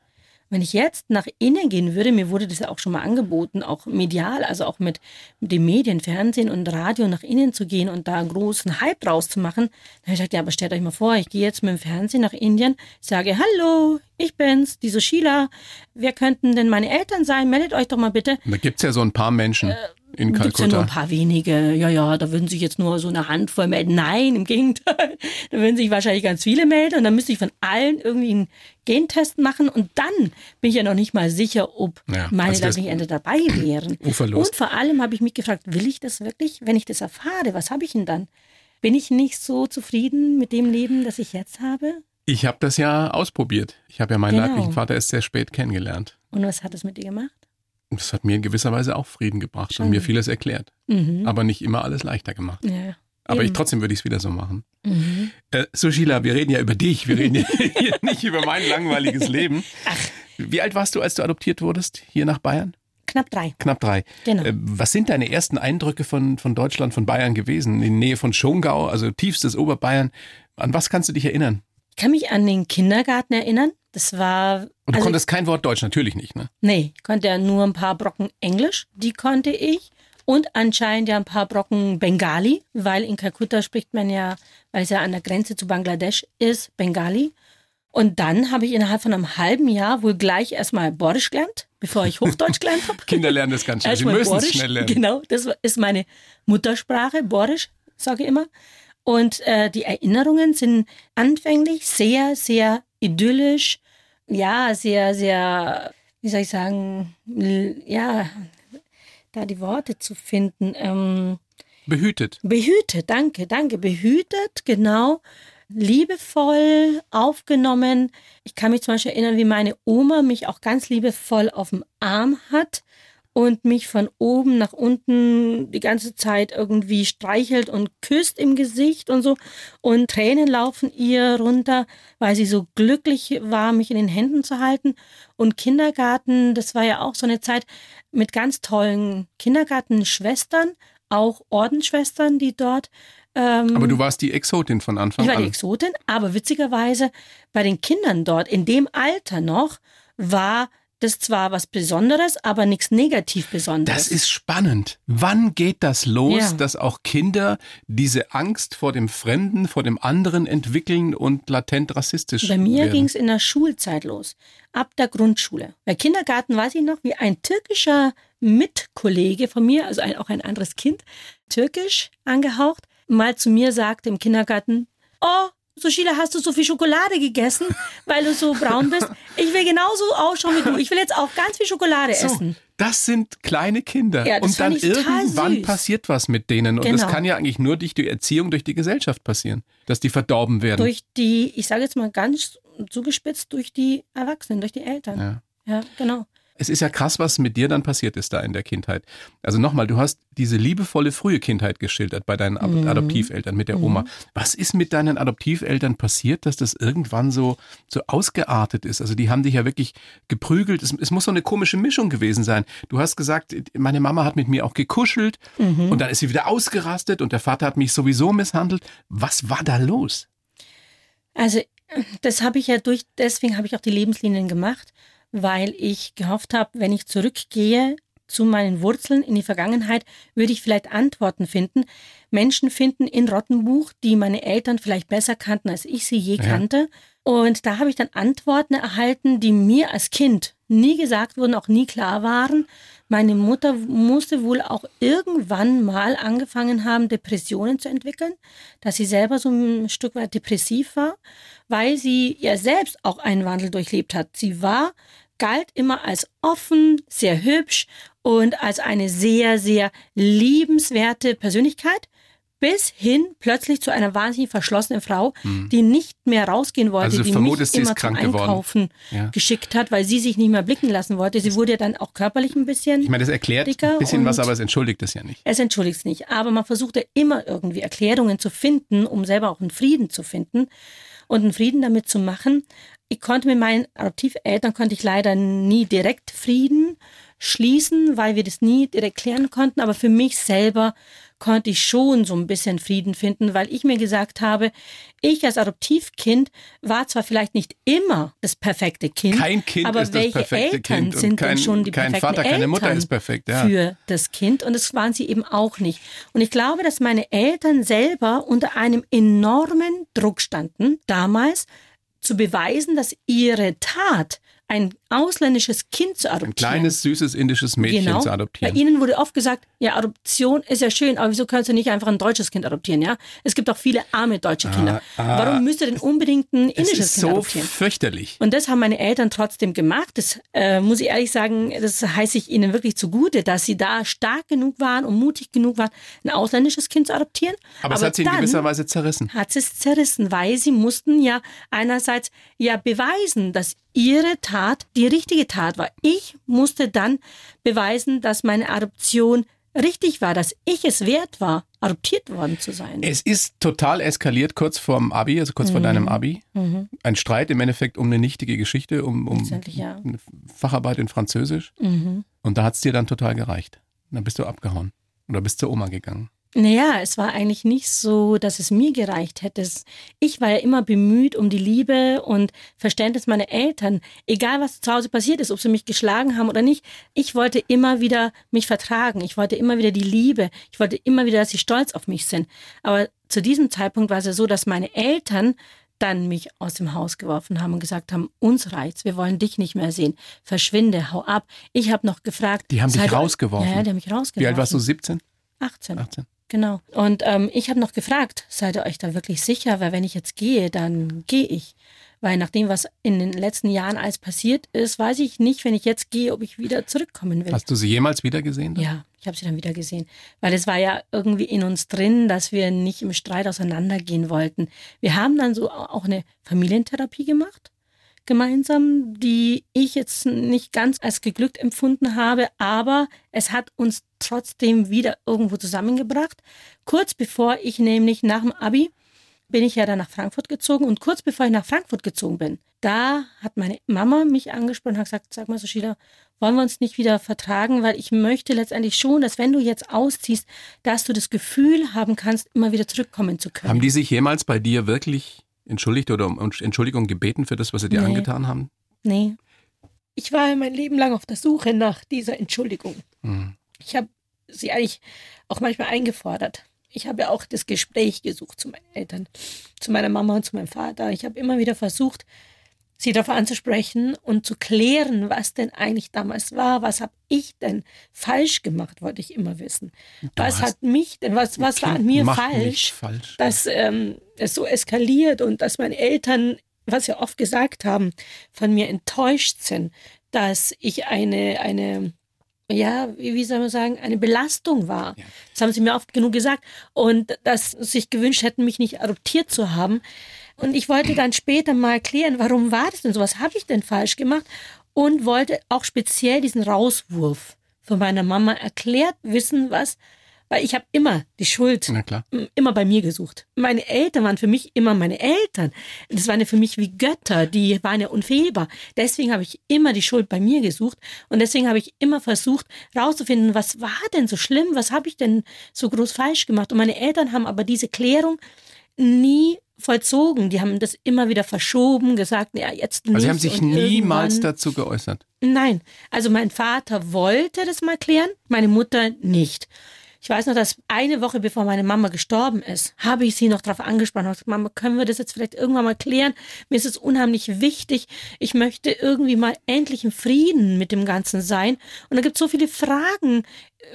Wenn ich jetzt nach innen gehen würde, mir wurde das ja auch schon mal angeboten, auch medial, also auch mit, den Medien, Fernsehen und Radio nach innen zu gehen und da einen großen Hype draus zu machen, dann habe ich gesagt, ja, aber stellt euch mal vor, ich gehe jetzt mit dem Fernsehen nach Indien, sage, hallo, ich bin's, die Sushila, wer könnten denn meine Eltern sein? Meldet euch doch mal bitte. Da gibt's ja so ein paar Menschen. Äh, in Kalkutta. Gibt's ja nur ein paar wenige. Ja, ja, da würden sich jetzt nur so eine Handvoll melden. Nein, im Gegenteil. Da würden sich wahrscheinlich ganz viele melden und dann müsste ich von allen irgendwie einen Gentest machen und dann bin ich ja noch nicht mal sicher, ob ja, meine also leiblichen Ende dabei wären. Uferlos. Und vor allem habe ich mich gefragt, will ich das wirklich? Wenn ich das erfahre, was habe ich denn dann? Bin ich nicht so zufrieden mit dem Leben, das ich jetzt habe? Ich habe das ja ausprobiert. Ich habe ja meinen genau. leiblichen Vater erst sehr spät kennengelernt. Und was hat es mit dir gemacht? Das hat mir in gewisser Weise auch Frieden gebracht Schon. und mir vieles erklärt. Mhm. Aber nicht immer alles leichter gemacht. Ja. Aber ich, trotzdem würde ich es wieder so machen. Mhm. Äh, Sushila, wir reden ja über dich, wir reden hier nicht über mein langweiliges Leben. Ach. Wie alt warst du, als du adoptiert wurdest hier nach Bayern? Knapp drei. Knapp drei. Genau. Äh, was sind deine ersten Eindrücke von, von Deutschland, von Bayern gewesen? In Nähe von Schongau, also tiefstes Oberbayern. An was kannst du dich erinnern? Ich kann mich an den Kindergarten erinnern. Das war. Und du also, konntest kein Wort Deutsch, natürlich nicht, ne? Nee, ich konnte ja nur ein paar Brocken Englisch, die konnte ich. Und anscheinend ja ein paar Brocken Bengali, weil in Kalkutta spricht man ja, weil es ja an der Grenze zu Bangladesch ist, Bengali. Und dann habe ich innerhalb von einem halben Jahr wohl gleich erstmal Borisch gelernt, bevor ich Hochdeutsch gelernt habe. Kinder lernen das ganz schnell. Sie müssen es schnell lernen. Genau, das ist meine Muttersprache, Borisch, sage ich immer. Und äh, die Erinnerungen sind anfänglich sehr, sehr idyllisch, ja, sehr, sehr, wie soll ich sagen, ja, da die Worte zu finden. Ähm, behütet. Behütet, danke, danke. Behütet, genau. liebevoll aufgenommen. Ich kann mich zum Beispiel erinnern, wie meine Oma mich auch ganz liebevoll auf dem Arm hat und mich von oben nach unten die ganze Zeit irgendwie streichelt und küsst im Gesicht und so. Und Tränen laufen ihr runter, weil sie so glücklich war, mich in den Händen zu halten. Und Kindergarten, das war ja auch so eine Zeit mit ganz tollen Kindergartenschwestern, auch Ordensschwestern, die dort ähm, aber du warst die Exotin von Anfang an. Ich war die Exotin, aber witzigerweise bei den Kindern dort, in dem Alter noch, war das zwar was Besonderes, aber nichts negativ Besonderes. Das ist spannend. Wann geht das los, ja. dass auch Kinder diese Angst vor dem Fremden, vor dem anderen entwickeln und latent rassistisch Bei mir ging es in der Schulzeit los, ab der Grundschule. Bei Kindergarten weiß ich noch, wie ein türkischer Mitkollege von mir, also ein, auch ein anderes Kind, türkisch angehaucht, mal zu mir sagte im Kindergarten, oh, so Sheila, hast du so viel Schokolade gegessen, weil du so braun bist? Ich will genauso ausschauen wie du. Ich will jetzt auch ganz viel Schokolade so, essen. Das sind kleine Kinder. Ja, und dann irgendwann passiert was mit denen. Und genau. das kann ja eigentlich nur durch die Erziehung, durch die Gesellschaft passieren, dass die verdorben werden. Durch die, ich sage jetzt mal ganz zugespitzt, durch die Erwachsenen, durch die Eltern. Ja, ja genau. Es ist ja krass, was mit dir dann passiert ist da in der Kindheit. Also nochmal, du hast diese liebevolle frühe Kindheit geschildert bei deinen mhm. Adoptiveltern mit der Oma. Mhm. Was ist mit deinen Adoptiveltern passiert, dass das irgendwann so, so ausgeartet ist? Also die haben dich ja wirklich geprügelt. Es, es muss so eine komische Mischung gewesen sein. Du hast gesagt, meine Mama hat mit mir auch gekuschelt mhm. und dann ist sie wieder ausgerastet und der Vater hat mich sowieso misshandelt. Was war da los? Also das habe ich ja durch, deswegen habe ich auch die Lebenslinien gemacht weil ich gehofft habe, wenn ich zurückgehe zu meinen Wurzeln in die Vergangenheit, würde ich vielleicht Antworten finden. Menschen finden in Rottenbuch, die meine Eltern vielleicht besser kannten, als ich sie je ja. kannte. Und da habe ich dann Antworten erhalten, die mir als Kind nie gesagt wurden, auch nie klar waren. Meine Mutter musste wohl auch irgendwann mal angefangen haben, Depressionen zu entwickeln, dass sie selber so ein Stück weit depressiv war, weil sie ja selbst auch einen Wandel durchlebt hat. Sie war galt immer als offen, sehr hübsch und als eine sehr, sehr liebenswerte Persönlichkeit bis hin plötzlich zu einer wahnsinnig verschlossenen Frau, hm. die nicht mehr rausgehen wollte, also die mich immer zum Einkaufen ja. geschickt hat, weil sie sich nicht mehr blicken lassen wollte. Sie wurde dann auch körperlich ein bisschen Ich meine, das erklärt ein bisschen was, aber es entschuldigt es ja nicht. Es entschuldigt es nicht, aber man versuchte immer irgendwie Erklärungen zu finden, um selber auch einen Frieden zu finden und einen Frieden damit zu machen. Ich konnte mit meinen Adoptiveltern konnte ich leider nie direkt Frieden schließen, weil wir das nie direkt klären konnten. Aber für mich selber konnte ich schon so ein bisschen Frieden finden, weil ich mir gesagt habe, ich als Adoptivkind war zwar vielleicht nicht immer das perfekte Kind, kein Kind aber welche Eltern kind sind kein, denn schon die kein perfekten Vater, keine Eltern Mutter ist perfekt, ja. für das Kind und das waren sie eben auch nicht. Und ich glaube, dass meine Eltern selber unter einem enormen Druck standen damals, zu beweisen, dass ihre Tat ein ausländisches Kind zu adoptieren. Ein kleines, süßes indisches Mädchen genau. zu adoptieren. Bei Ihnen wurde oft gesagt, ja, Adoption ist ja schön, aber wieso kannst du nicht einfach ein deutsches Kind adoptieren, ja? Es gibt auch viele arme deutsche Kinder. Ah, ah, Warum müsste denn unbedingt ein indisches Kind so adoptieren? fürchterlich. Und das haben meine Eltern trotzdem gemacht. Das äh, muss ich ehrlich sagen, das heiße ich ihnen wirklich zugute, dass sie da stark genug waren und mutig genug waren, ein ausländisches Kind zu adoptieren. Aber, aber es hat sie in gewisser Weise zerrissen. Hat es zerrissen, weil sie mussten ja einerseits ja beweisen, dass ihre Tat die richtige Tat war. Ich musste dann beweisen, dass meine Adoption richtig war, dass ich es wert war, adoptiert worden zu sein. Es ist total eskaliert kurz vor dem Abi, also kurz mhm. vor deinem Abi. Mhm. Ein Streit im Endeffekt um eine nichtige Geschichte, um, um ja. eine Facharbeit in Französisch. Mhm. Und da hat es dir dann total gereicht. Dann bist du abgehauen oder bist zur Oma gegangen. Naja, es war eigentlich nicht so, dass es mir gereicht hätte. Ich war ja immer bemüht um die Liebe und Verständnis meiner Eltern. Egal, was zu Hause passiert ist, ob sie mich geschlagen haben oder nicht. Ich wollte immer wieder mich vertragen. Ich wollte immer wieder die Liebe. Ich wollte immer wieder, dass sie stolz auf mich sind. Aber zu diesem Zeitpunkt war es ja so, dass meine Eltern dann mich aus dem Haus geworfen haben und gesagt haben, uns reizt, wir wollen dich nicht mehr sehen. Verschwinde, hau ab. Ich habe noch gefragt. Die haben dich rausgeworfen? Ja, die haben mich rausgeworfen. Wie alt warst du, 17? 18. 18. Genau. Und ähm, ich habe noch gefragt, seid ihr euch da wirklich sicher? Weil wenn ich jetzt gehe, dann gehe ich. Weil nach dem, was in den letzten Jahren alles passiert ist, weiß ich nicht, wenn ich jetzt gehe, ob ich wieder zurückkommen will. Hast du sie jemals wieder gesehen? Dann? Ja, ich habe sie dann wieder gesehen. Weil es war ja irgendwie in uns drin, dass wir nicht im Streit auseinandergehen wollten. Wir haben dann so auch eine Familientherapie gemacht gemeinsam, die ich jetzt nicht ganz als geglückt empfunden habe, aber es hat uns trotzdem wieder irgendwo zusammengebracht. Kurz bevor ich nämlich nach dem Abi bin ich ja dann nach Frankfurt gezogen und kurz bevor ich nach Frankfurt gezogen bin, da hat meine Mama mich angesprochen und hat gesagt, sag mal so Sheila, wollen wir uns nicht wieder vertragen, weil ich möchte letztendlich schon, dass wenn du jetzt ausziehst, dass du das Gefühl haben kannst, immer wieder zurückkommen zu können. Haben die sich jemals bei dir wirklich entschuldigt oder um Entschuldigung gebeten für das, was sie dir nee. angetan haben? Nee. Ich war mein Leben lang auf der Suche nach dieser Entschuldigung. Mhm. Ich habe sie eigentlich auch manchmal eingefordert ich habe ja auch das Gespräch gesucht zu meinen Eltern, zu meiner Mama und zu meinem Vater. Ich habe immer wieder versucht, sie darauf anzusprechen und zu klären, was denn eigentlich damals war. Was habe ich denn falsch gemacht, wollte ich immer wissen. Du was hat mich denn, was, was war an mir falsch, falsch, dass ähm, es so eskaliert und dass meine Eltern, was sie oft gesagt haben, von mir enttäuscht sind, dass ich eine, eine ja, wie, wie soll man sagen, eine Belastung war. Ja. Das haben sie mir oft genug gesagt. Und dass sie sich gewünscht hätten, mich nicht adoptiert zu haben. Und ich wollte dann später mal klären, warum war das denn so? Was habe ich denn falsch gemacht? Und wollte auch speziell diesen Rauswurf von meiner Mama erklärt wissen, was weil ich habe immer die Schuld immer bei mir gesucht. Meine Eltern waren für mich immer meine Eltern. Das waren ja für mich wie Götter, die waren ja unfehlbar. Deswegen habe ich immer die Schuld bei mir gesucht und deswegen habe ich immer versucht rauszufinden, was war denn so schlimm, was habe ich denn so groß falsch gemacht. Und meine Eltern haben aber diese Klärung nie vollzogen. Die haben das immer wieder verschoben, gesagt, ja, jetzt nicht. Also sie haben sich niemals dazu geäußert? Nein. Also mein Vater wollte das mal klären, meine Mutter nicht. Ich weiß noch, dass eine Woche bevor meine Mama gestorben ist, habe ich sie noch darauf angesprochen. Gesagt, Mama, können wir das jetzt vielleicht irgendwann mal klären? Mir ist es unheimlich wichtig. Ich möchte irgendwie mal endlich im Frieden mit dem Ganzen sein. Und da gibt es so viele Fragen,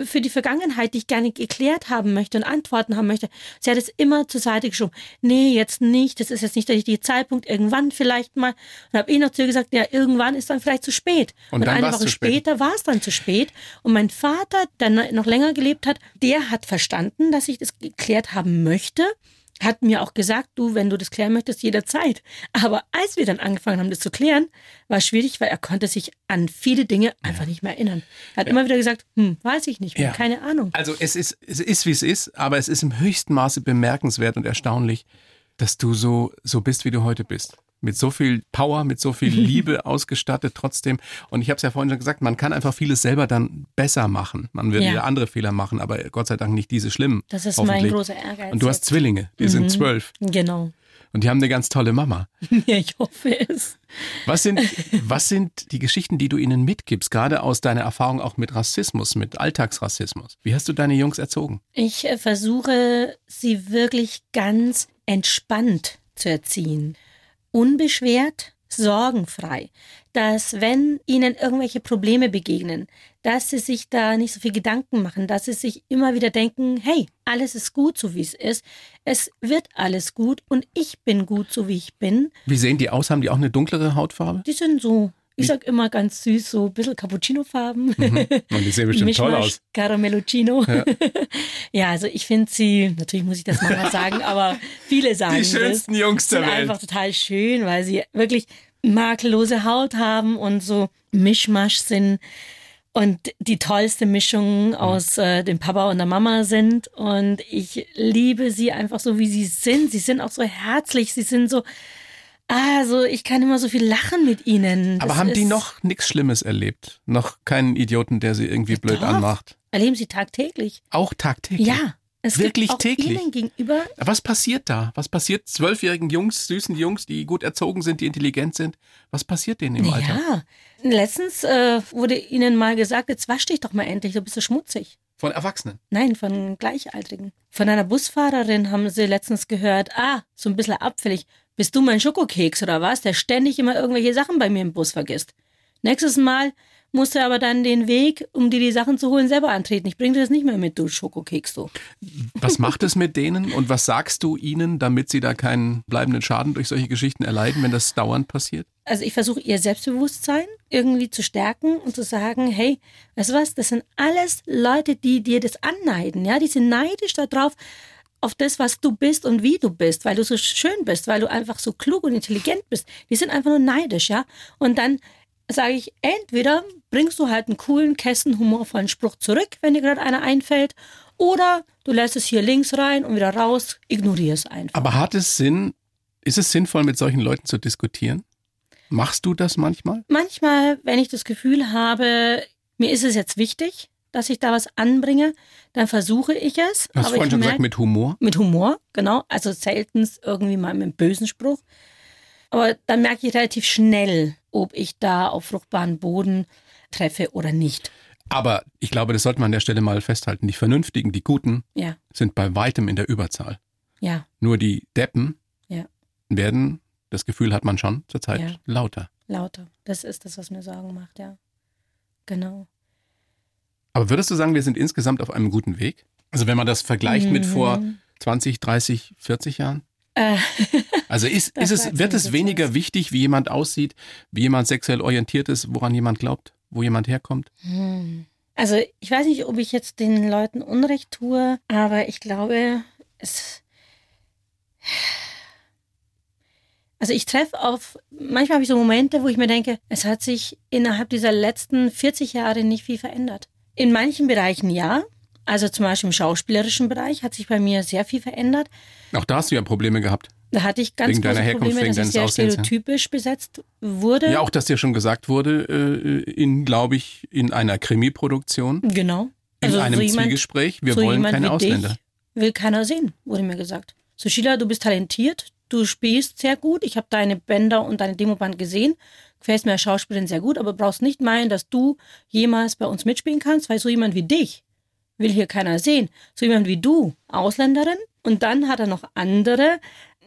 für die Vergangenheit, die ich gerne geklärt haben möchte und Antworten haben möchte. Sie hat es immer zur Seite geschoben. Nee, jetzt nicht. Das ist jetzt nicht der richtige Zeitpunkt. Irgendwann vielleicht mal. Und habe ich noch zu ihr gesagt, ja, irgendwann ist dann vielleicht zu spät. Und, und eine Woche später war es dann zu spät. Und mein Vater, der noch länger gelebt hat, der hat verstanden, dass ich das geklärt haben möchte hat mir auch gesagt, du, wenn du das klären möchtest, jederzeit. Aber als wir dann angefangen haben, das zu klären, war es schwierig, weil er konnte sich an viele Dinge einfach nicht mehr erinnern. Er hat ja. immer wieder gesagt, hm, weiß ich nicht mehr, ja. keine Ahnung. Also es ist, es ist, wie es ist, aber es ist im höchsten Maße bemerkenswert und erstaunlich, dass du so, so bist, wie du heute bist mit so viel Power, mit so viel Liebe ausgestattet trotzdem. Und ich habe es ja vorhin schon gesagt, man kann einfach vieles selber dann besser machen. Man wird ja. wieder andere Fehler machen, aber Gott sei Dank nicht diese schlimmen. Das ist mein großer Ehrgeiz. Und du hast Zwillinge, die mhm. sind zwölf. Genau. Und die haben eine ganz tolle Mama. Ja, ich hoffe es. Was sind, was sind die Geschichten, die du ihnen mitgibst, gerade aus deiner Erfahrung auch mit Rassismus, mit Alltagsrassismus? Wie hast du deine Jungs erzogen? Ich äh, versuche, sie wirklich ganz entspannt zu erziehen unbeschwert, sorgenfrei, dass wenn ihnen irgendwelche Probleme begegnen, dass sie sich da nicht so viel Gedanken machen, dass sie sich immer wieder denken, hey, alles ist gut, so wie es ist, es wird alles gut und ich bin gut, so wie ich bin. Wie sehen die aus? Haben die auch eine dunklere Hautfarbe? Die sind so ich sag immer ganz süß, so ein bisschen Cappuccino-Farben. Mhm. Und die sehen bestimmt toll aus. Caramelluccino. Ja. ja, also ich finde sie, natürlich muss ich das mal sagen, aber viele sagen Die schönsten das, Jungs der sind Welt. einfach total schön, weil sie wirklich makellose Haut haben und so Mischmasch sind und die tollste Mischung mhm. aus äh, dem Papa und der Mama sind. Und ich liebe sie einfach so, wie sie sind. Sie sind auch so herzlich, sie sind so also, ich kann immer so viel lachen mit ihnen. Das Aber haben die noch nichts Schlimmes erlebt? Noch keinen Idioten, der sie irgendwie blöd Doch. anmacht? Erleben sie tagtäglich. Auch tagtäglich? Ja. Es Wirklich gibt auch täglich. Ihnen gegenüber. Was passiert da? Was passiert zwölfjährigen Jungs, süßen Jungs, die gut erzogen sind, die intelligent sind? Was passiert denen im ja. Alter? Ja, letztens äh, wurde ihnen mal gesagt, jetzt wasch dich doch mal endlich, du bist so schmutzig. Von Erwachsenen? Nein, von Gleichaltrigen. Von einer Busfahrerin haben sie letztens gehört, ah, so ein bisschen abfällig. Bist du mein Schokokeks oder was, der ständig immer irgendwelche Sachen bei mir im Bus vergisst? Nächstes Mal musst du aber dann den Weg, um dir die Sachen zu holen, selber antreten. Ich bringe dir das nicht mehr mit, du Schokokeks so. Was macht es mit denen und was sagst du ihnen, damit sie da keinen bleibenden Schaden durch solche Geschichten erleiden, wenn das dauernd passiert? Also ich versuche ihr Selbstbewusstsein irgendwie zu stärken und zu sagen, hey, weißt du was, das sind alles Leute, die dir das anneiden, ja, die sind neidisch darauf, auf das, was du bist und wie du bist, weil du so schön bist, weil du einfach so klug und intelligent bist. Die sind einfach nur neidisch, ja. Und dann sage ich, entweder bringst du halt einen coolen, Kästen, humorvollen Spruch zurück, wenn dir gerade einer einfällt, oder du lässt es hier links rein und wieder raus, ignorier es einfach. Aber hat es Sinn, ist es sinnvoll, mit solchen Leuten zu diskutieren? Machst du das manchmal? Manchmal, wenn ich das Gefühl habe, mir ist es jetzt wichtig, dass ich da was anbringe, dann versuche ich es. Du hast aber vorhin schon gesagt, mit Humor. Mit Humor, genau. Also selten irgendwie mal mit einem bösen Spruch. Aber dann merke ich relativ schnell, ob ich da auf fruchtbaren Boden treffe oder nicht. Aber ich glaube, das sollte man an der Stelle mal festhalten. Die Vernünftigen, die Guten Ja, sind bei weitem in der Überzahl. ja, Nur die Deppen Ja. werden, das Gefühl hat man schon zurzeit, Ja. lauter. lauter. Das ist das, was mir Sorgen macht, ja. Genau. Aber würdest du sagen, wir sind insgesamt auf einem guten Weg? Also wenn man das vergleicht mit vor Mhm. 20, 30, 40 Jahren? Äh, Also ist, ist es, wird es weniger was. wichtig, wie jemand aussieht, wie jemand sexuell orientiert ist, woran jemand glaubt, wo jemand herkommt? Hm. Also ich weiß nicht, ob ich jetzt den Leuten Unrecht tue, aber ich glaube, es. Also ich treffe auf, manchmal habe ich so Momente, wo ich mir denke, es hat sich innerhalb dieser letzten 40 Jahre nicht viel verändert. In manchen Bereichen ja. Also zum Beispiel im schauspielerischen Bereich hat sich bei mir sehr viel verändert. Auch da hast du ja Probleme gehabt. Da hatte ich ganz Wegen große Herkunft, Probleme, dass ich sehr Aussehens, ja. stereotypisch besetzt wurde. Ja, auch dass dir schon gesagt wurde, äh, in, glaube ich, in einer Krimi-Produktion, Genau. in Also einem so jemand- Zwiegespräch, wir so wollen keine Ausländer. Will keiner sehen, wurde mir gesagt. So, Sheila, du bist talentiert, du spielst sehr gut, ich habe deine Bänder und deine Demoband gesehen, gefällst mir als Schauspielerin sehr gut, aber brauchst nicht meinen, dass du jemals bei uns mitspielen kannst, weil so jemand wie dich will hier keiner sehen. So jemand wie du, Ausländerin, und dann hat er noch andere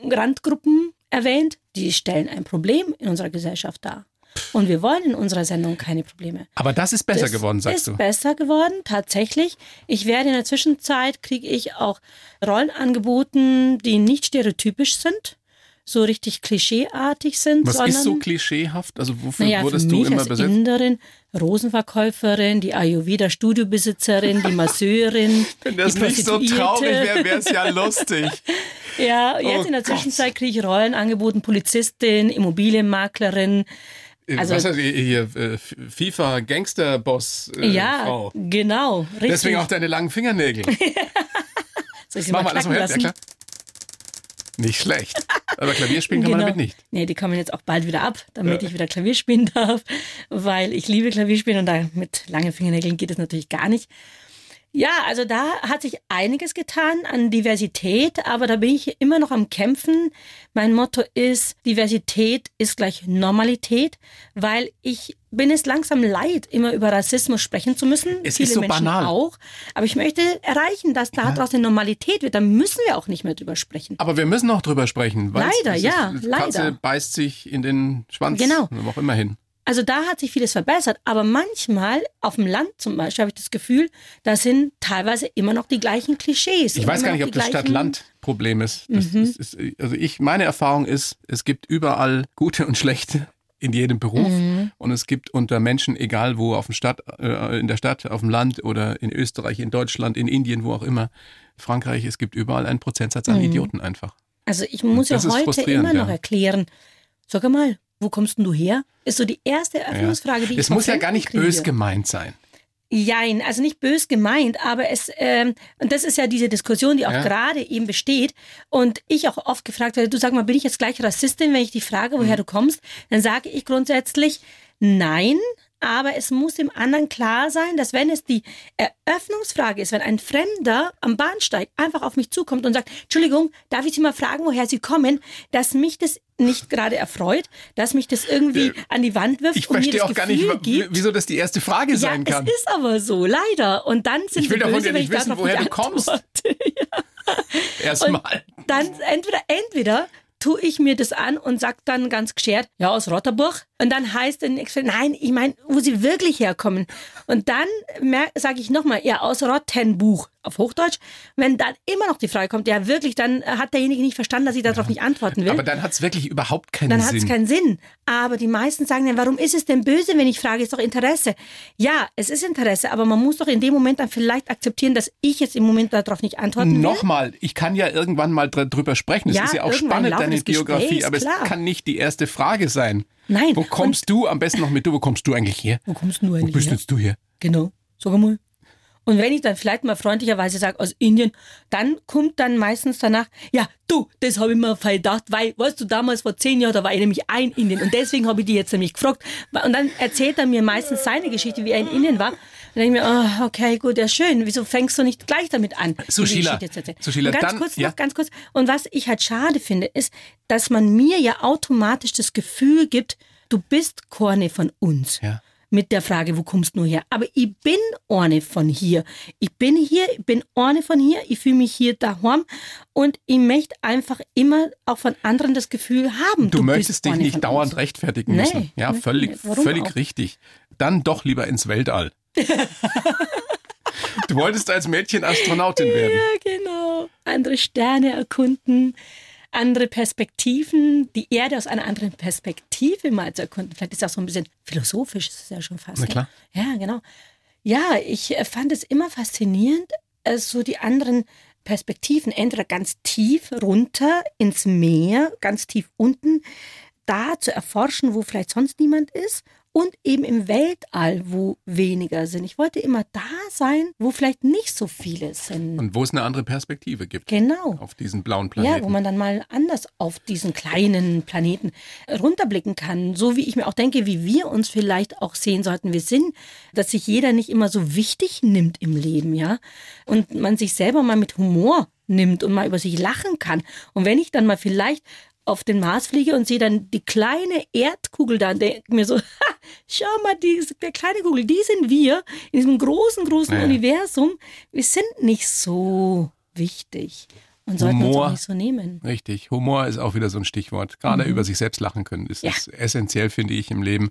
Randgruppen erwähnt, die stellen ein Problem in unserer Gesellschaft dar. Und wir wollen in unserer Sendung keine Probleme. Aber das ist besser Das geworden, sagst ist du. besser geworden, tatsächlich. Ich werde in der Zwischenzeit, kriege ich auch Rollen angeboten, die nicht stereotypisch sind, so richtig klischeeartig sind, Was sondern ist so klischeehaft? Also wofür naja, wurdest du immer als besetzt? Inderin, Rosenverkäuferin, die Ayurveda-Studiobesitzerin, die Masseurin, Wenn das die nicht so traurig wäre, wäre es ja lustig. Ja, jetzt Oh in der Gott. Zwischenzeit kriege ich Rollen angeboten, Polizistin, Immobilienmaklerin. Also- Also, Was heißt hier, äh, FIFA-Gangster-Boss äh, ja, Frau. genau, richtig. Deswegen auch deine langen Fingernägel. Soll ich sie Mach mal mal, lass mal hören. Ja, klar. Nicht schlecht. Aber Klavier spielen kann man damit nicht. Genau. Nee, die kommen jetzt auch bald wieder ab, damit Ja. ich wieder Klavier spielen darf, weil ich liebe Klavierspielen und da mit langen Fingernägeln geht es natürlich gar nicht. Ja, also da hat sich einiges getan an Diversität, aber da bin ich immer noch am Kämpfen. Mein Motto ist, Diversität ist gleich Normalität, weil ich bin es langsam leid, immer über Rassismus sprechen zu müssen. Es Viele ist so Menschen banal. auch. Aber ich möchte erreichen, dass daraus eine Normalität wird. Da müssen wir auch nicht mehr drüber sprechen. Aber wir müssen auch drüber sprechen. weil Leider, es ist, ja, Katze leider. beißt sich in den Schwanz. Genau. Auch immer hin. Also da hat sich vieles verbessert, aber manchmal auf dem Land zum Beispiel habe ich das Gefühl, da sind teilweise immer noch die gleichen Klischees. Ich weiß gar nicht, noch ob das Stadt-Land-Problem ist. Mhm. ist, ist. Also ich, meine Erfahrung ist, es gibt überall gute und schlechte in jedem Beruf. Mhm. Und es gibt unter Menschen, egal wo, auf dem Stadt, äh, in der Stadt, auf dem Land oder in Österreich, in Deutschland, in Indien, wo auch immer, Frankreich, es gibt überall einen Prozentsatz Mhm. an Idioten einfach. Also ich muss ja heute immer noch ja. erklären. Sag mal, wo kommst denn du her? Ist so die erste Eröffnungsfrage, die ich Es muss ja gar nicht kriege. bös gemeint sein. Jein, also nicht bös gemeint, aber es, ähm, und das ist ja diese Diskussion, die auch Ja. gerade eben besteht. Und ich auch oft gefragt werde, du sag mal, bin ich jetzt gleich Rassistin, wenn ich die frage, Mhm. woher du kommst? Dann sage ich grundsätzlich nein, aber es muss dem anderen klar sein, dass wenn es die Eröffnungsfrage ist, wenn ein Fremder am Bahnsteig einfach auf mich zukommt und sagt, Entschuldigung, darf ich Sie mal fragen, woher Sie kommen, dass mich das nicht gerade erfreut, dass mich das irgendwie an die Wand wirft Ich und mir verstehe das auch gar Gefühl nicht, gibt, wieso das die erste Frage ja, sein kann. es ist aber so, leider. Und dann sind Ich will doch böse, nicht ich wissen, woher du kommst. antworte. Erstmal. Dann entweder, entweder tue ich mir das an und sag dann ganz geschert, ja, aus Rotterburg. Und dann heißt nächste, nein, ich meine, wo sie wirklich herkommen. Und dann sage ich nochmal, ja, aus Rottenbuch auf Hochdeutsch. Wenn dann immer noch die Frage kommt, ja wirklich, dann hat derjenige nicht verstanden, dass ich darauf ja. nicht antworten will. Aber dann hat es wirklich überhaupt keinen dann Sinn. Dann hat es keinen Sinn. Aber die meisten sagen dann, warum ist es denn böse, wenn ich frage, ist doch Interesse. Ja, es ist Interesse, aber man muss doch in dem Moment dann vielleicht akzeptieren, dass ich jetzt im Moment darauf nicht antworten will. Nochmal, ich kann ja irgendwann mal drüber sprechen. Es ja, ist ja auch spannend, deine Biografie, aber klar. es kann nicht die erste Frage sein. Nein. Wo kommst du, am besten noch mit du, wo kommst du eigentlich her? Wo kommst du eigentlich Wo bist her? jetzt du hier? Genau. Sag mal. Und wenn ich dann vielleicht mal freundlicherweise sage aus Indien, dann kommt dann meistens danach, ja, du, das habe ich mir gedacht, weil, weißt du, damals vor zehn Jahren, da war ich nämlich ein Indien und deswegen habe ich die jetzt nämlich gefragt. Und dann erzählt er mir meistens seine Geschichte, wie er in Indien war. Und dann denke ich mir, oh, okay, gut, ja schön. Wieso fängst du nicht gleich damit an? So, Sheila, so Sheila, ganz dann, kurz ja. noch, ganz kurz. Und was ich halt schade finde, ist, dass man mir ja automatisch das Gefühl gibt, du bist Korne von uns. Ja mit der Frage, wo kommst du her? Aber ich bin eine von hier. Ich bin hier, ich bin eine von hier, ich fühle mich hier daheim und ich möchte einfach immer auch von anderen das Gefühl haben. Du, du möchtest dich nicht dauernd uns. rechtfertigen müssen. Nee, ja, völlig, völlig richtig. Dann doch lieber ins Weltall. du wolltest als Mädchen Astronautin werden. Ja, genau. Andere Sterne erkunden andere Perspektiven, die Erde aus einer anderen Perspektive mal zu erkunden. Vielleicht ist das auch so ein bisschen philosophisch, ist es ja schon fast. Na klar. Ne? Ja, genau. Ja, ich äh, fand es immer faszinierend, äh, so die anderen Perspektiven, entweder ganz tief runter ins Meer, ganz tief unten, da zu erforschen, wo vielleicht sonst niemand ist und eben im Weltall, wo weniger sind. Ich wollte immer da sein, wo vielleicht nicht so viele sind. Und wo es eine andere Perspektive gibt. Genau. Auf diesen blauen Planeten. Ja, wo man dann mal anders auf diesen kleinen Planeten runterblicken kann. So wie ich mir auch denke, wie wir uns vielleicht auch sehen sollten. Wir sind, dass sich jeder nicht immer so wichtig nimmt im Leben, ja. Und man sich selber mal mit Humor nimmt und mal über sich lachen kann. Und wenn ich dann mal vielleicht auf den Mars fliege und sehe dann die kleine Erdkugel da und denke mir so, ha, schau mal, die, der kleine Kugel, die sind wir in diesem großen, großen naja. Universum. Wir sind nicht so wichtig und sollten Humor, uns auch nicht so nehmen. Richtig, Humor ist auch wieder so ein Stichwort. Gerade mhm. über sich selbst lachen können. Das ja. ist essentiell, finde ich, im Leben.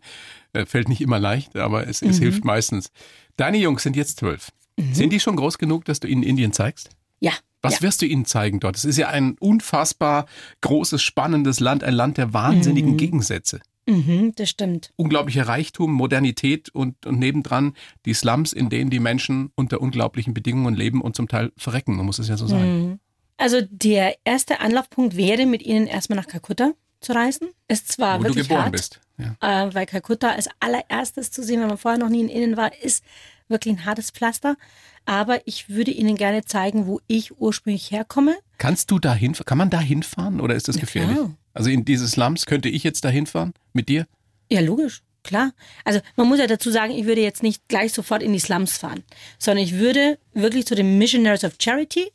Äh, fällt nicht immer leicht, aber es, es mhm. hilft meistens. Deine Jungs sind jetzt zwölf. Mhm. Sind die schon groß genug, dass du ihnen Indien zeigst? Ja, was ja. wirst du ihnen zeigen dort? Es ist ja ein unfassbar großes, spannendes Land, ein Land der wahnsinnigen mhm. Gegensätze. Mhm, das stimmt. Unglaublicher Reichtum, Modernität und, und nebendran die Slums, in denen die Menschen unter unglaublichen Bedingungen leben und zum Teil verrecken, man muss es ja so sagen. Mhm. Also der erste Anlaufpunkt wäre, mit ihnen erstmal nach Kalkutta zu reisen. Ist zwar Wo wirklich du geboren hart, bist. Ja. Äh, weil Kalkutta als allererstes zu sehen, wenn man vorher noch nie in Indien war, ist wirklich ein hartes Pflaster. Aber ich würde Ihnen gerne zeigen, wo ich ursprünglich herkomme. Kannst du da hinfahren? Kann man da hinfahren oder ist das gefährlich? Klar. Also in diese Slums könnte ich jetzt da hinfahren mit dir? Ja, logisch. Klar. Also man muss ja dazu sagen, ich würde jetzt nicht gleich sofort in die Slums fahren, sondern ich würde wirklich zu den Missionaries of Charity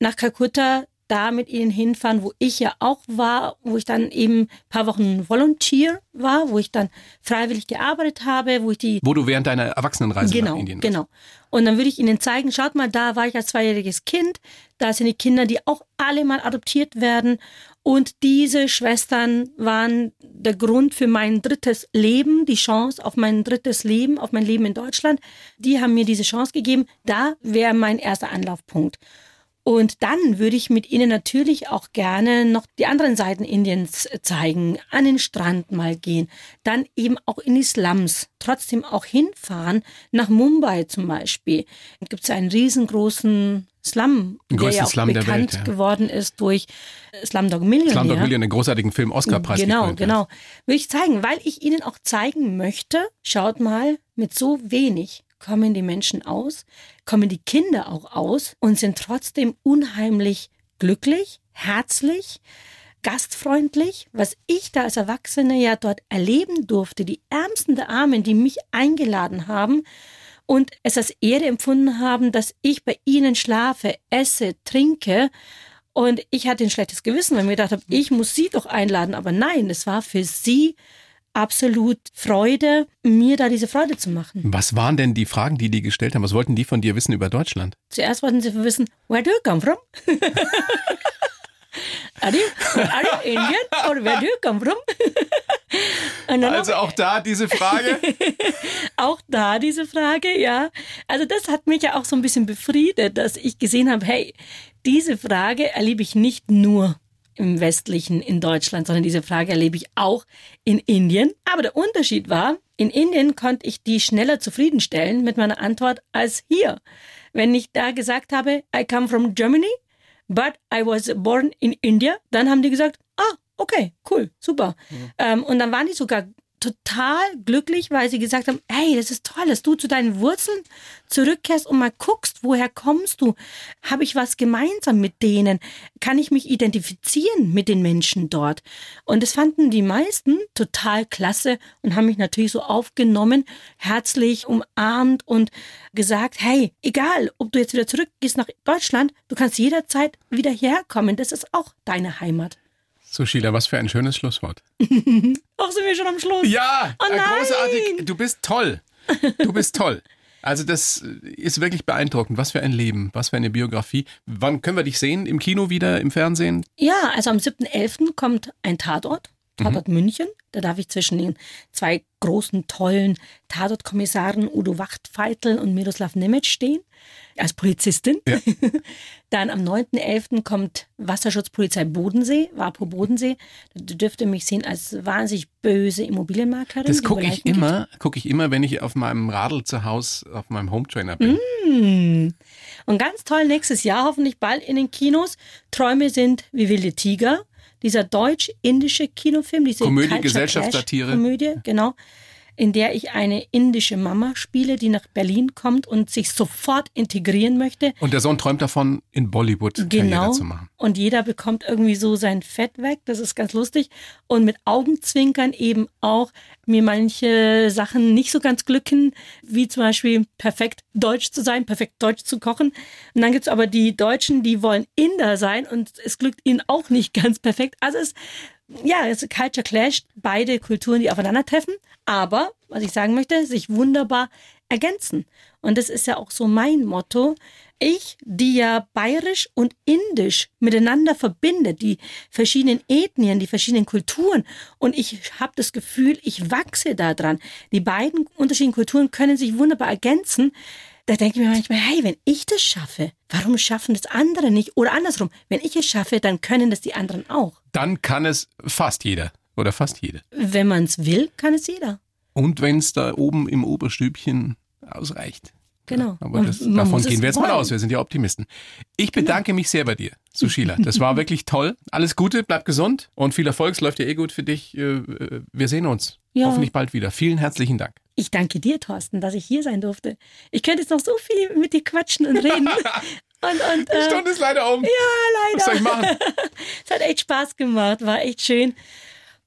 nach Kalkutta da mit ihnen hinfahren, wo ich ja auch war, wo ich dann eben ein paar Wochen Volunteer war, wo ich dann freiwillig gearbeitet habe, wo ich die... Wo du während deiner Erwachsenenreise genau, nach Indien warst. Genau, Und dann würde ich ihnen zeigen, schaut mal, da war ich als zweijähriges Kind, da sind die Kinder, die auch alle mal adoptiert werden. Und diese Schwestern waren der Grund für mein drittes Leben, die Chance auf mein drittes Leben, auf mein Leben in Deutschland. Die haben mir diese Chance gegeben. Da wäre mein erster Anlaufpunkt. Und dann würde ich mit Ihnen natürlich auch gerne noch die anderen Seiten Indiens zeigen, an den Strand mal gehen, dann eben auch in die Slums, trotzdem auch hinfahren, nach Mumbai zum Beispiel. Da gibt es einen riesengroßen Slum, der ja auch Slum bekannt Welt, ja. geworden ist durch Slumdog Millionaire. Slumdog Millionaire, einen großartigen Film, Oscar-Preis. Genau, genau. Will ich zeigen, weil ich Ihnen auch zeigen möchte, schaut mal, mit so wenig kommen die Menschen aus, kommen die Kinder auch aus und sind trotzdem unheimlich glücklich, herzlich, gastfreundlich, was ich da als Erwachsene ja dort erleben durfte, die Ärmsten der Armen, die mich eingeladen haben und es als Ehre empfunden haben, dass ich bei ihnen schlafe, esse, trinke. Und ich hatte ein schlechtes Gewissen, weil ich mir gedacht habe, ich muss sie doch einladen. Aber nein, es war für sie absolut Freude, mir da diese Freude zu machen. Was waren denn die Fragen, die die gestellt haben? Was wollten die von dir wissen über Deutschland? Zuerst wollten sie wissen, where do you come from? Are you, are you Indian or where do you come from? also auch da diese Frage? auch da diese Frage, ja. Also das hat mich ja auch so ein bisschen befriedet, dass ich gesehen habe, hey, diese Frage erlebe ich nicht nur im westlichen, in Deutschland, sondern diese Frage erlebe ich auch in Indien. Aber der Unterschied war, in Indien konnte ich die schneller zufriedenstellen mit meiner Antwort als hier. Wenn ich da gesagt habe, I come from Germany, but I was born in India, dann haben die gesagt, ah, okay, cool, super. Mhm. Ähm, und dann waren die sogar total glücklich, weil sie gesagt haben, hey, das ist toll, dass du zu deinen Wurzeln zurückkehrst und mal guckst, woher kommst du? Habe ich was gemeinsam mit denen? Kann ich mich identifizieren mit den Menschen dort? Und das fanden die meisten total klasse und haben mich natürlich so aufgenommen, herzlich umarmt und gesagt, hey, egal, ob du jetzt wieder zurückgehst nach Deutschland, du kannst jederzeit wieder herkommen. Das ist auch deine Heimat. So, Sheila, was für ein schönes Schlusswort. Ach, sind wir schon am Schluss? Ja, oh großartig. Du bist toll. Du bist toll. Also das ist wirklich beeindruckend. Was für ein Leben, was für eine Biografie. Wann können wir dich sehen? Im Kino wieder, im Fernsehen? Ja, also am 7.11. kommt ein Tatort. Tatort mhm. München. Da darf ich zwischen den zwei großen, tollen Tatortkommissaren Udo Wachtfeitel und Miroslav Nemec stehen als Polizistin. Ja. Dann am 9.11. kommt Wasserschutzpolizei Bodensee, WAPO Bodensee. Da dürfte mich sehen als wahnsinnig böse Immobilienmaklerin. Das gucke ich immer, gucke ich immer, wenn ich auf meinem Radl zu Hause auf meinem Hometrainer bin. Mm. Und ganz toll nächstes Jahr, hoffentlich bald in den Kinos. Träume sind wie wilde Tiger. Dieser deutsch-indische Kinofilm, diese Komödie, Gesellschaftssatire. Komödie, genau in der ich eine indische Mama spiele, die nach Berlin kommt und sich sofort integrieren möchte. Und der Sohn träumt davon, in Bollywood genau. Karriere zu machen. Und jeder bekommt irgendwie so sein Fett weg. Das ist ganz lustig. Und mit Augenzwinkern eben auch mir manche Sachen nicht so ganz glücken, wie zum Beispiel perfekt Deutsch zu sein, perfekt Deutsch zu kochen. Und dann gibt es aber die Deutschen, die wollen Inder sein und es glückt ihnen auch nicht ganz perfekt. Also es ja, es ist Culture Clash, beide Kulturen, die aufeinandertreffen, aber, was ich sagen möchte, sich wunderbar ergänzen. Und das ist ja auch so mein Motto. Ich, die ja bayerisch und indisch miteinander verbindet, die verschiedenen Ethnien, die verschiedenen Kulturen. Und ich habe das Gefühl, ich wachse daran. Die beiden unterschiedlichen Kulturen können sich wunderbar ergänzen da denke ich mir manchmal, hey, wenn ich das schaffe, warum schaffen das andere nicht? Oder andersrum, wenn ich es schaffe, dann können das die anderen auch. Dann kann es fast jeder oder fast jede. Wenn man es will, kann es jeder. Und wenn es da oben im Oberstübchen ausreicht. Genau. aber das, davon gehen wir jetzt wollen. mal aus. Wir sind ja Optimisten. Ich genau. bedanke genau. mich sehr bei dir, Sushila. Das war wirklich toll. Alles Gute, bleib gesund und viel Erfolg. Es läuft ja eh gut für dich. Äh, äh, wir sehen uns ja. hoffentlich bald wieder. Vielen herzlichen Dank. Ich danke dir, Thorsten, dass ich hier sein durfte. Ich könnte jetzt noch so viel mit dir quatschen und reden. Und, und, Die Stunde äh, ist leider um. Ja, leider. Was soll ich machen? es hat echt Spaß gemacht, war echt schön.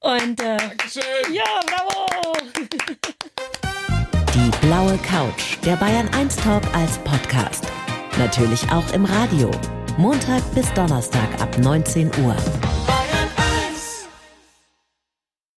Und, äh, Dankeschön. Ja, bravo. Die blaue Couch, der Bayern 1 Talk als Podcast. Natürlich auch im Radio. Montag bis Donnerstag ab 19 Uhr.